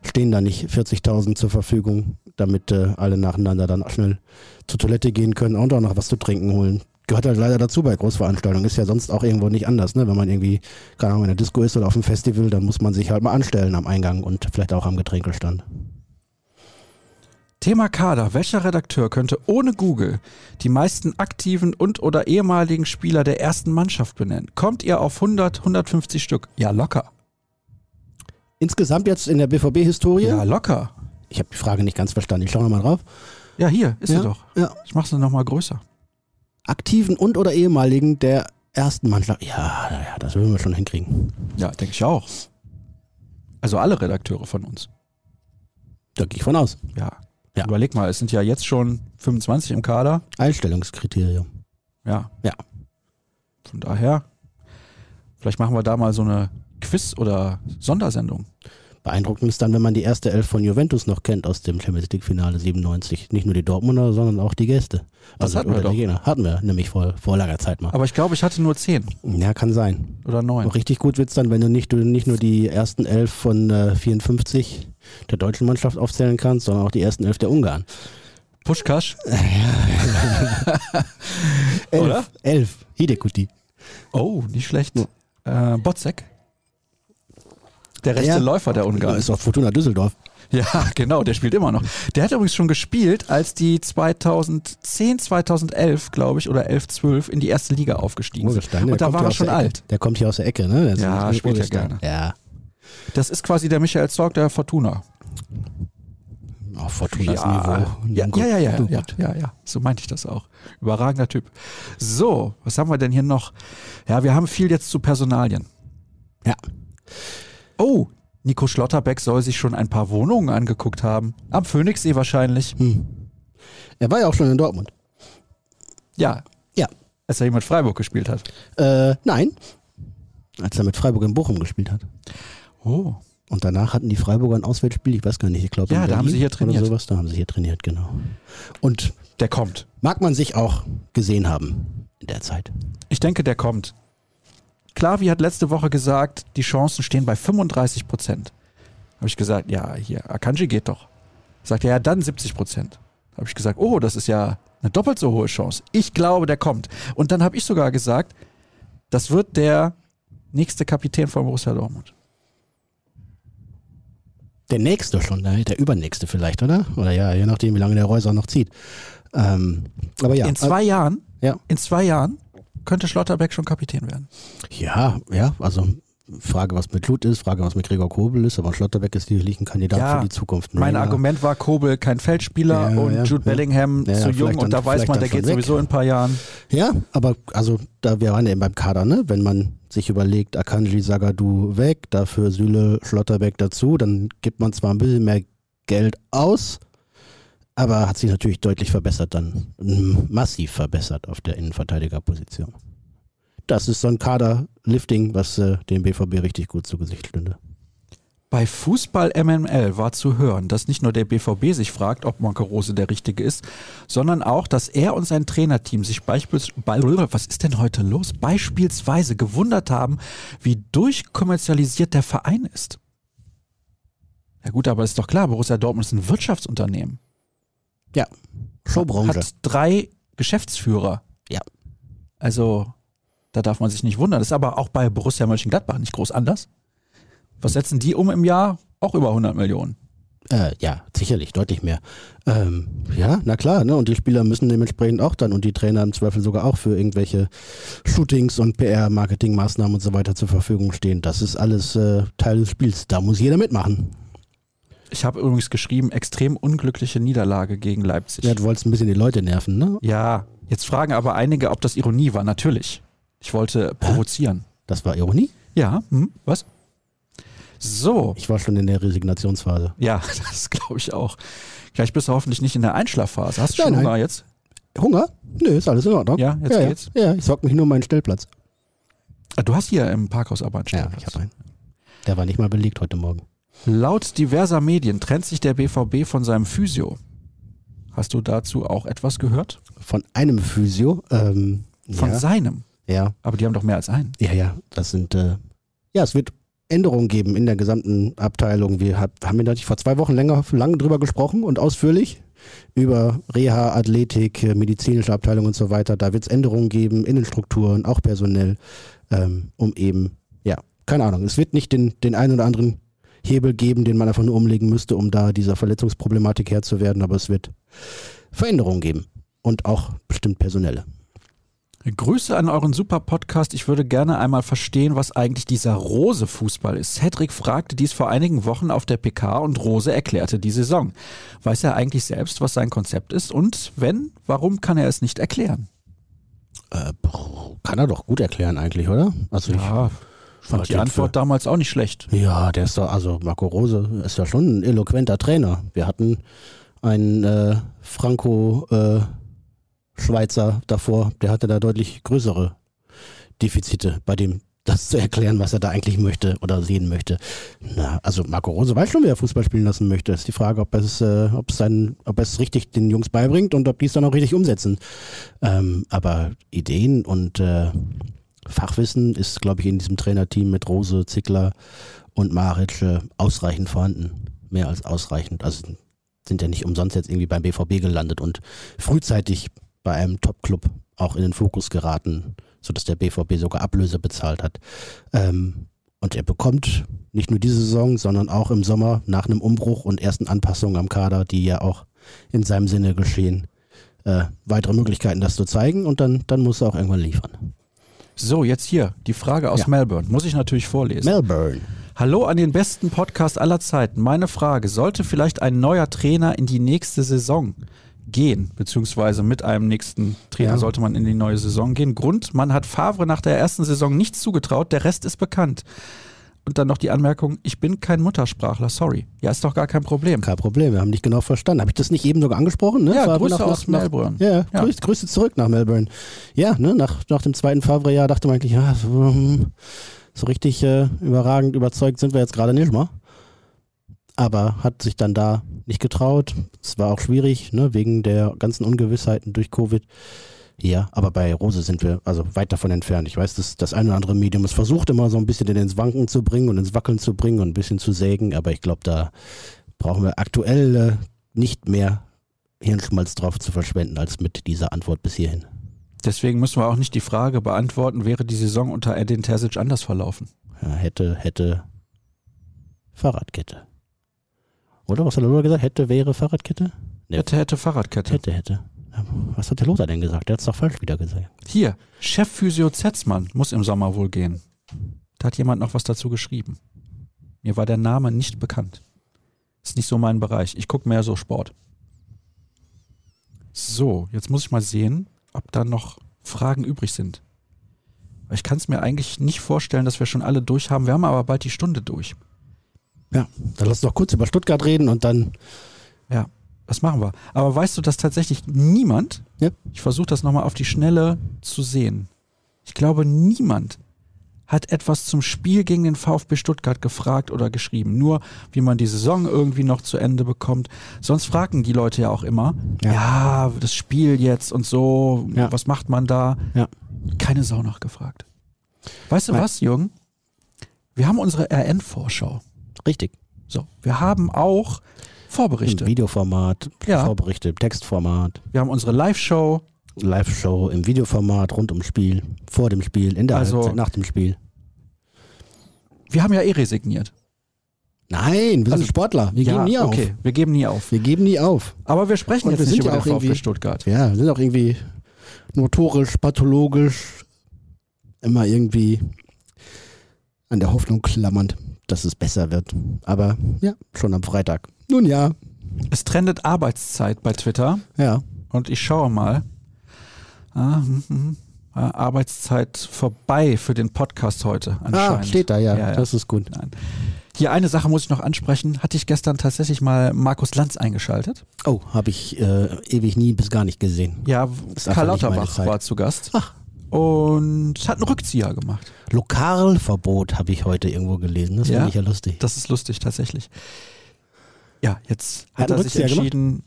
stehen da nicht 40.000 zur Verfügung, damit äh, alle nacheinander dann schnell zur Toilette gehen können und auch noch was zu trinken holen gehört halt leider dazu bei Großveranstaltungen. Ist ja sonst auch irgendwo nicht anders, ne? Wenn man irgendwie, keine Ahnung, in der Disco ist oder auf einem Festival, dann muss man sich halt mal anstellen am Eingang und vielleicht auch am Getränkelstand. Thema Kader. Welcher Redakteur könnte ohne Google die meisten aktiven und oder ehemaligen Spieler der ersten Mannschaft benennen? Kommt ihr auf 100, 150 Stück? Ja, locker. Insgesamt jetzt in der BVB-Historie? Ja, locker. Ich habe die Frage nicht ganz verstanden. Ich schaue mal drauf. Ja, hier ist ja, sie doch. Ja. Ich mache sie nochmal größer aktiven und oder ehemaligen der ersten Mannschaft. Ja, ja, das würden wir schon hinkriegen. Ja, denke ich auch. Also alle Redakteure von uns. Da gehe ich von aus. Ja. ja. Überleg mal, es sind ja jetzt schon 25 im Kader. Einstellungskriterium. Ja. Ja. Von daher, vielleicht machen wir da mal so eine Quiz- oder Sondersendung. Beeindruckend ist dann, wenn man die erste Elf von Juventus noch kennt aus dem Champions League Finale 97. Nicht nur die Dortmunder, sondern auch die Gäste. Das also, hatten wir doch. Gegner. Hatten wir nämlich vor, vor langer Zeit mal. Aber ich glaube, ich hatte nur zehn. Ja, kann sein. Oder neun. Richtig gut wird es dann, wenn du nicht, du nicht nur die ersten elf von äh, 54 der deutschen Mannschaft aufzählen kannst, sondern auch die ersten elf der Ungarn. Puschkasch? <laughs> elf, Oder? Elf. Hidekuti. Oh, nicht schlecht. Ja. Äh, Botzek? Der rechte der, Läufer der Ungarn. Ist auch Fortuna Düsseldorf. Ja, <laughs> genau, der spielt immer noch. Der hat übrigens schon gespielt, als die 2010, 2011, glaube ich, oder 11, 12 in die erste Liga aufgestiegen sind. Und da war er schon alt. Der kommt hier aus der Ecke, ne? Der ja, spielt ja gerne. Ja. Das ist quasi der Michael Zorg der Fortuna. Oh, Fortunas ja, Niveau. Ja, ja, ja, ja, ja, ja, so meinte ich das auch. Überragender Typ. So, was haben wir denn hier noch? Ja, wir haben viel jetzt zu Personalien. Ja. Oh, Nico Schlotterbeck soll sich schon ein paar Wohnungen angeguckt haben. Am Phoenixsee wahrscheinlich. Hm. Er war ja auch schon in Dortmund. Ja. Ja. Als er mit Freiburg gespielt hat. Äh, nein. Als er mit Freiburg in Bochum gespielt hat. Oh. Und danach hatten die Freiburger ein Auswärtsspiel, ich weiß gar nicht, ich glaube. Ja, da haben sie hier trainiert. Oder sowas. Da haben sie hier trainiert, genau. Und der kommt. Mag man sich auch gesehen haben in der Zeit. Ich denke, der kommt. Klavi hat letzte Woche gesagt, die Chancen stehen bei 35 Prozent. Habe ich gesagt, ja, hier, Akanji geht doch. Sagt er, ja, dann 70 Prozent. Habe ich gesagt, oh, das ist ja eine doppelt so hohe Chance. Ich glaube, der kommt. Und dann habe ich sogar gesagt, das wird der nächste Kapitän von Borussia Dortmund. Der nächste schon, der, der übernächste vielleicht, oder? Oder ja, je nachdem, wie lange der Reuser noch zieht. Ähm, aber ja. In zwei äh, Jahren? Ja. In zwei Jahren könnte Schlotterbeck schon Kapitän werden. Ja, ja, also Frage, was mit Lut ist, Frage, was mit Gregor Kobel ist, aber Schlotterbeck ist sicherlich ein Kandidat ja, für die Zukunft. Mein ja. Argument war Kobel kein Feldspieler ja, und Jude Bellingham zu jung und da weiß man, der geht weg. sowieso in ein paar Jahren. Ja, aber also da wir waren ja eben beim Kader, ne? Wenn man sich überlegt, Akanji Sagadu weg, dafür Süle Schlotterbeck dazu, dann gibt man zwar ein bisschen mehr Geld aus, aber hat sich natürlich deutlich verbessert dann, massiv verbessert auf der Innenverteidigerposition. Das ist so ein Kaderlifting, was äh, dem BVB richtig gut zu Gesicht stünde. Bei Fußball MML war zu hören, dass nicht nur der BVB sich fragt, ob Monke Rose der Richtige ist, sondern auch, dass er und sein Trainerteam sich beispielsweise, was ist denn heute los, beispielsweise gewundert haben, wie durchkommerzialisiert der Verein ist. Ja gut, aber ist doch klar, Borussia Dortmund ist ein Wirtschaftsunternehmen. Ja, Showbranche. Hat drei Geschäftsführer. Ja. Also, da darf man sich nicht wundern. Das ist aber auch bei Borussia Mönchengladbach nicht groß anders. Was setzen die um im Jahr? Auch über 100 Millionen. Äh, ja, sicherlich, deutlich mehr. Ähm, ja, na klar, ne? Und die Spieler müssen dementsprechend auch dann und die Trainer im Zweifel sogar auch für irgendwelche Shootings und PR-Marketing-Maßnahmen und so weiter zur Verfügung stehen. Das ist alles äh, Teil des Spiels. Da muss jeder mitmachen. Ich habe übrigens geschrieben, extrem unglückliche Niederlage gegen Leipzig. Ja, du wolltest ein bisschen die Leute nerven, ne? Ja, jetzt fragen aber einige, ob das Ironie war. Natürlich. Ich wollte provozieren. Das war Ironie? Ja, hm, was? So, Ich war schon in der Resignationsphase. ja, <laughs> das glaube ich auch. Gleich bist du hoffentlich nicht in der Einschlafphase. Hast du schon Nein, nein. Hunger jetzt? Hunger? Nö, ist alles in Ordnung. Ja, jetzt ja, geht's. Ja, ja ich sorg mich nur um meinen Stellplatz. Ah, Du hast hier im Parkhaus aber einen Ja, Stellplatz. ich habe einen. Der war nicht mal belegt heute Morgen. Laut diverser Medien trennt sich der BVB von seinem Physio. Hast du dazu auch etwas gehört? Von einem Physio. Ähm, Von ja, seinem. ja, Aber die haben doch mehr als einen. ja, ja, das sind, äh, ja, es wird Änderungen geben in der gesamten Abteilung. Wir hab, haben ja natürlich vor zwei Wochen länger, lange drüber gesprochen und ausführlich über Reha, Athletik, äh, medizinische Abteilung und so weiter. Da wird es Änderungen geben in den Strukturen, auch personell, ähm, um eben, ja, keine Ahnung, es wird nicht den, den einen oder anderen Hebel geben, den man einfach nur umlegen müsste, um da dieser Verletzungsproblematik Herr zu werden, aber es wird Veränderungen geben und auch bestimmt personelle. Grüße an euren super Podcast. Ich würde gerne einmal verstehen, was eigentlich dieser Rose-Fußball ist. Cedric fragte dies vor einigen Wochen auf der PK und Rose erklärte die Saison. Weiß er eigentlich selbst, was sein Konzept ist? Und wenn, warum kann er es nicht erklären? Äh, kann er doch gut erklären eigentlich, oder? Also Ja, ich fand die den Antwort damals auch nicht schlecht. Ja, der ist doch, also Marco Rose ist ja schon ein eloquenter Trainer. Wir hatten einen äh, Franco-Schweizer davor, der hatte da deutlich größere Defizite bei dem das zu erklären, was er da eigentlich möchte oder sehen möchte. Na, also Marco Rose weiß schon, wie er Fußball spielen lassen möchte. Ist die Frage, ob er es, äh, ob es dann, ob es richtig den Jungs beibringt und ob die es dann auch richtig umsetzen. Ähm, aber Ideen und äh, Fachwissen ist, glaube ich, in diesem Trainerteam mit Rose, Zickler und Maric äh, ausreichend vorhanden. Mehr als ausreichend. Also sind ja nicht umsonst jetzt irgendwie beim BVB gelandet und frühzeitig bei einem Top-Club auch in den Fokus geraten, sodass der BVB sogar Ablöse bezahlt hat. Ähm, und er bekommt nicht nur diese Saison, sondern auch im Sommer nach einem Umbruch und ersten Anpassungen am Kader, die ja auch in seinem Sinne geschehen, äh, weitere Möglichkeiten, das zu zeigen und dann, dann muss er auch irgendwann liefern. So, jetzt hier die Frage aus Ja. Melbourne. Muss ich natürlich vorlesen. Melbourne. Hallo an den besten Podcast aller Zeiten. Meine Frage, sollte vielleicht ein neuer Trainer in die nächste Saison gehen, beziehungsweise mit einem nächsten Trainer Ja. sollte man in die neue Saison gehen? Grund, man hat Favre nach der ersten Saison nichts zugetraut, der Rest ist bekannt. Und dann noch die Anmerkung, ich bin kein Muttersprachler, sorry. Ja, ist doch gar kein Problem. Kein Problem, wir haben dich genau verstanden. Habe ich das nicht eben sogar angesprochen? Ne? Ja, Favre Grüße aus Melbourne. ja, Ja. ja. Grüße, Grüße zurück nach Melbourne. Ja, ne, nach, nach dem zweiten Favre-Jahr dachte man eigentlich, ja, so, hm, so richtig äh, überragend überzeugt sind wir jetzt gerade nicht mal. Aber hat sich dann da nicht getraut. Es war auch schwierig, ne, wegen der ganzen Ungewissheiten durch Covid. Ja, aber bei Rose sind wir also weit davon entfernt. Ich weiß, dass das ein oder andere Medium es versucht immer so ein bisschen ins Wanken zu bringen und ins Wackeln zu bringen und ein bisschen zu sägen, aber ich glaube, da brauchen wir aktuell äh, nicht mehr Hirnschmalz drauf zu verschwenden, als mit dieser Antwort bis hierhin. Deswegen müssen wir auch nicht die Frage beantworten, wäre die Saison unter Edin Terzic anders verlaufen? Ja, hätte, hätte Fahrradkette. Oder was hat er gesagt? Hätte, wäre Fahrradkette? Ja. Hätte, hätte Fahrradkette. Hätte, hätte. Was hat der Lothar denn gesagt? Der hat es doch falsch wieder gesagt. Hier, Chefphysio Zetzmann muss im Sommer wohl gehen. Da hat jemand noch was dazu geschrieben. Mir war der Name nicht bekannt. Ist nicht so mein Bereich. Ich gucke mehr so Sport. So, jetzt muss ich mal sehen, ob da noch Fragen übrig sind. Ich kann es mir eigentlich nicht vorstellen, dass wir schon alle durch haben. Wir haben aber bald die Stunde durch. Ja, dann lass uns doch kurz über Stuttgart reden und dann. Ja, das machen wir. Aber weißt du, dass tatsächlich niemand, Ja. ich versuche das nochmal auf die Schnelle zu sehen, ich glaube, niemand hat etwas zum Spiel gegen den VfB Stuttgart gefragt oder geschrieben. Nur, wie man die Saison irgendwie noch zu Ende bekommt. Sonst fragen die Leute ja auch immer, ja, Ja. das Spiel jetzt und so, Ja. was macht man da? Ja. Keine Sau nachgefragt. Weißt du Nein. was, Jürgen? Wir haben unsere RN-Vorschau. Richtig. So, wir haben auch Vorberichte. Im Videoformat, Ja. Vorberichte, im Textformat, Wir haben unsere Live-Show. Live-Show im Videoformat, rund ums Spiel, vor dem Spiel, in der Also- Halbzeit, nach dem Spiel. Wir haben ja eh resigniert. Nein, wir Also- sind Sportler. Wir ja, geben nie okay, auf. wir geben nie auf. Wir geben nie auf. Aber wir sprechen Und jetzt wir nicht sind über ja den auch VfB irgendwie- Stuttgart. Ja, wir sind auch irgendwie notorisch, pathologisch, immer irgendwie an der Hoffnung klammernd, dass es besser wird. Aber ja, schon am Freitag. Nun ja, Es trendet Arbeitszeit bei Twitter ja. und ich schaue mal. Ah, hm, hm. äh, Arbeitszeit vorbei für den Podcast heute anscheinend. Ah, steht da, ja. Ja, ja. Das ist gut. Nein. Hier eine Sache muss ich noch ansprechen. Hatte ich gestern tatsächlich mal Markus Lanz eingeschaltet? Oh, habe ich äh, ewig nie bis gar nicht gesehen. Ja, Karl Lauterbach war zu Gast Ach. und hat einen Rückzieher gemacht. Lokalverbot habe ich heute irgendwo gelesen. Das Ja? finde ich ja lustig. Das ist lustig tatsächlich. Ja, jetzt Hat hat er sich Rückzieher gemacht? entschieden,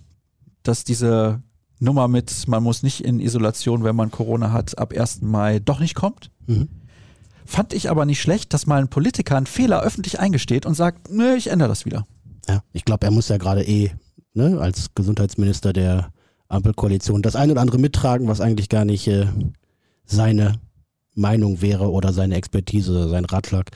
dass diese Nummer mit, man muss nicht in Isolation, wenn man Corona hat, ab 1. Mai doch nicht kommt. Mhm. Fand ich aber nicht schlecht, dass mal ein Politiker einen Fehler öffentlich eingesteht und sagt, nö, ich ändere das wieder. Ja, ich glaube, er muss ja gerade eh ne, als Gesundheitsminister der Ampelkoalition das ein oder andere mittragen, was eigentlich gar nicht äh, seine Meinung wäre oder seine Expertise sein Ratschlag.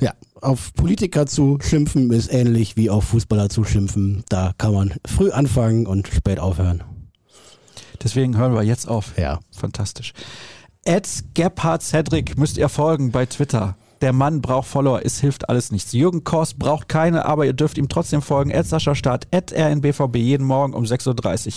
Ja, auf Politiker zu schimpfen ist ähnlich wie auf Fußballer zu schimpfen. Da kann man früh anfangen und spät aufhören. Deswegen hören wir jetzt auf. Ja. Fantastisch. Ed Gebhard Cedric müsst ihr folgen bei Twitter. Der Mann braucht Follower, es hilft alles nichts. Jürgen Kors braucht keine, aber ihr dürft ihm trotzdem folgen. Ed Sascha Start, Ed RNBVB, jeden Morgen um 6.30 Uhr.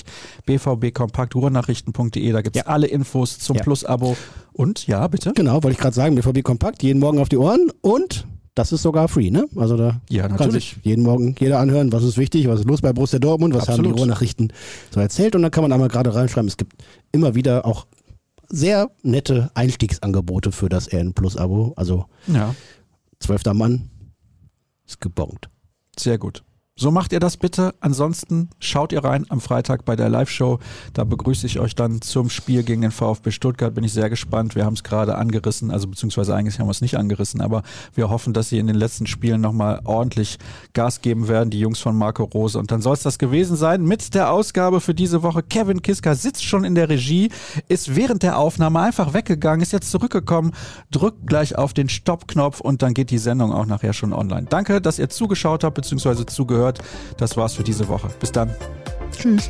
BVB Kompakt, Ruhrnachrichten.de, da gibt's Ja. alle Infos zum Ja. Plus-Abo. Und, ja, bitte? Genau, wollte ich gerade sagen, BVB Kompakt, jeden Morgen auf die Ohren und das ist sogar free, ne? Also da Ja, kann sich jeden Morgen jeder anhören, was ist wichtig, was ist los bei Borussia Dortmund, was haben Absolut. die Ruhrnachrichten so erzählt und dann kann man einmal gerade reinschreiben, es gibt immer wieder auch sehr nette Einstiegsangebote für das RN Plus Abo, also Ja, zwölfter Mann ist gebongt. sehr gut. So macht ihr das bitte. Ansonsten schaut ihr rein am Freitag bei der Live-Show. Da begrüße ich euch dann zum Spiel gegen den VfB Stuttgart. Bin ich sehr gespannt. Wir haben es gerade angerissen, also beziehungsweise eigentlich haben wir es nicht angerissen, aber wir hoffen, dass sie in den letzten Spielen nochmal ordentlich Gas geben werden, die Jungs von Marco Rose. Und dann soll es das gewesen sein mit der Ausgabe für diese Woche. Kevin Kiska sitzt schon in der Regie, ist während der Aufnahme einfach weggegangen, ist jetzt zurückgekommen, drückt gleich auf den Stoppknopf und dann geht die Sendung auch nachher schon online. Danke, dass ihr zugeschaut habt bzw. zugehört. Das war's für diese Woche. Bis dann. Tschüss.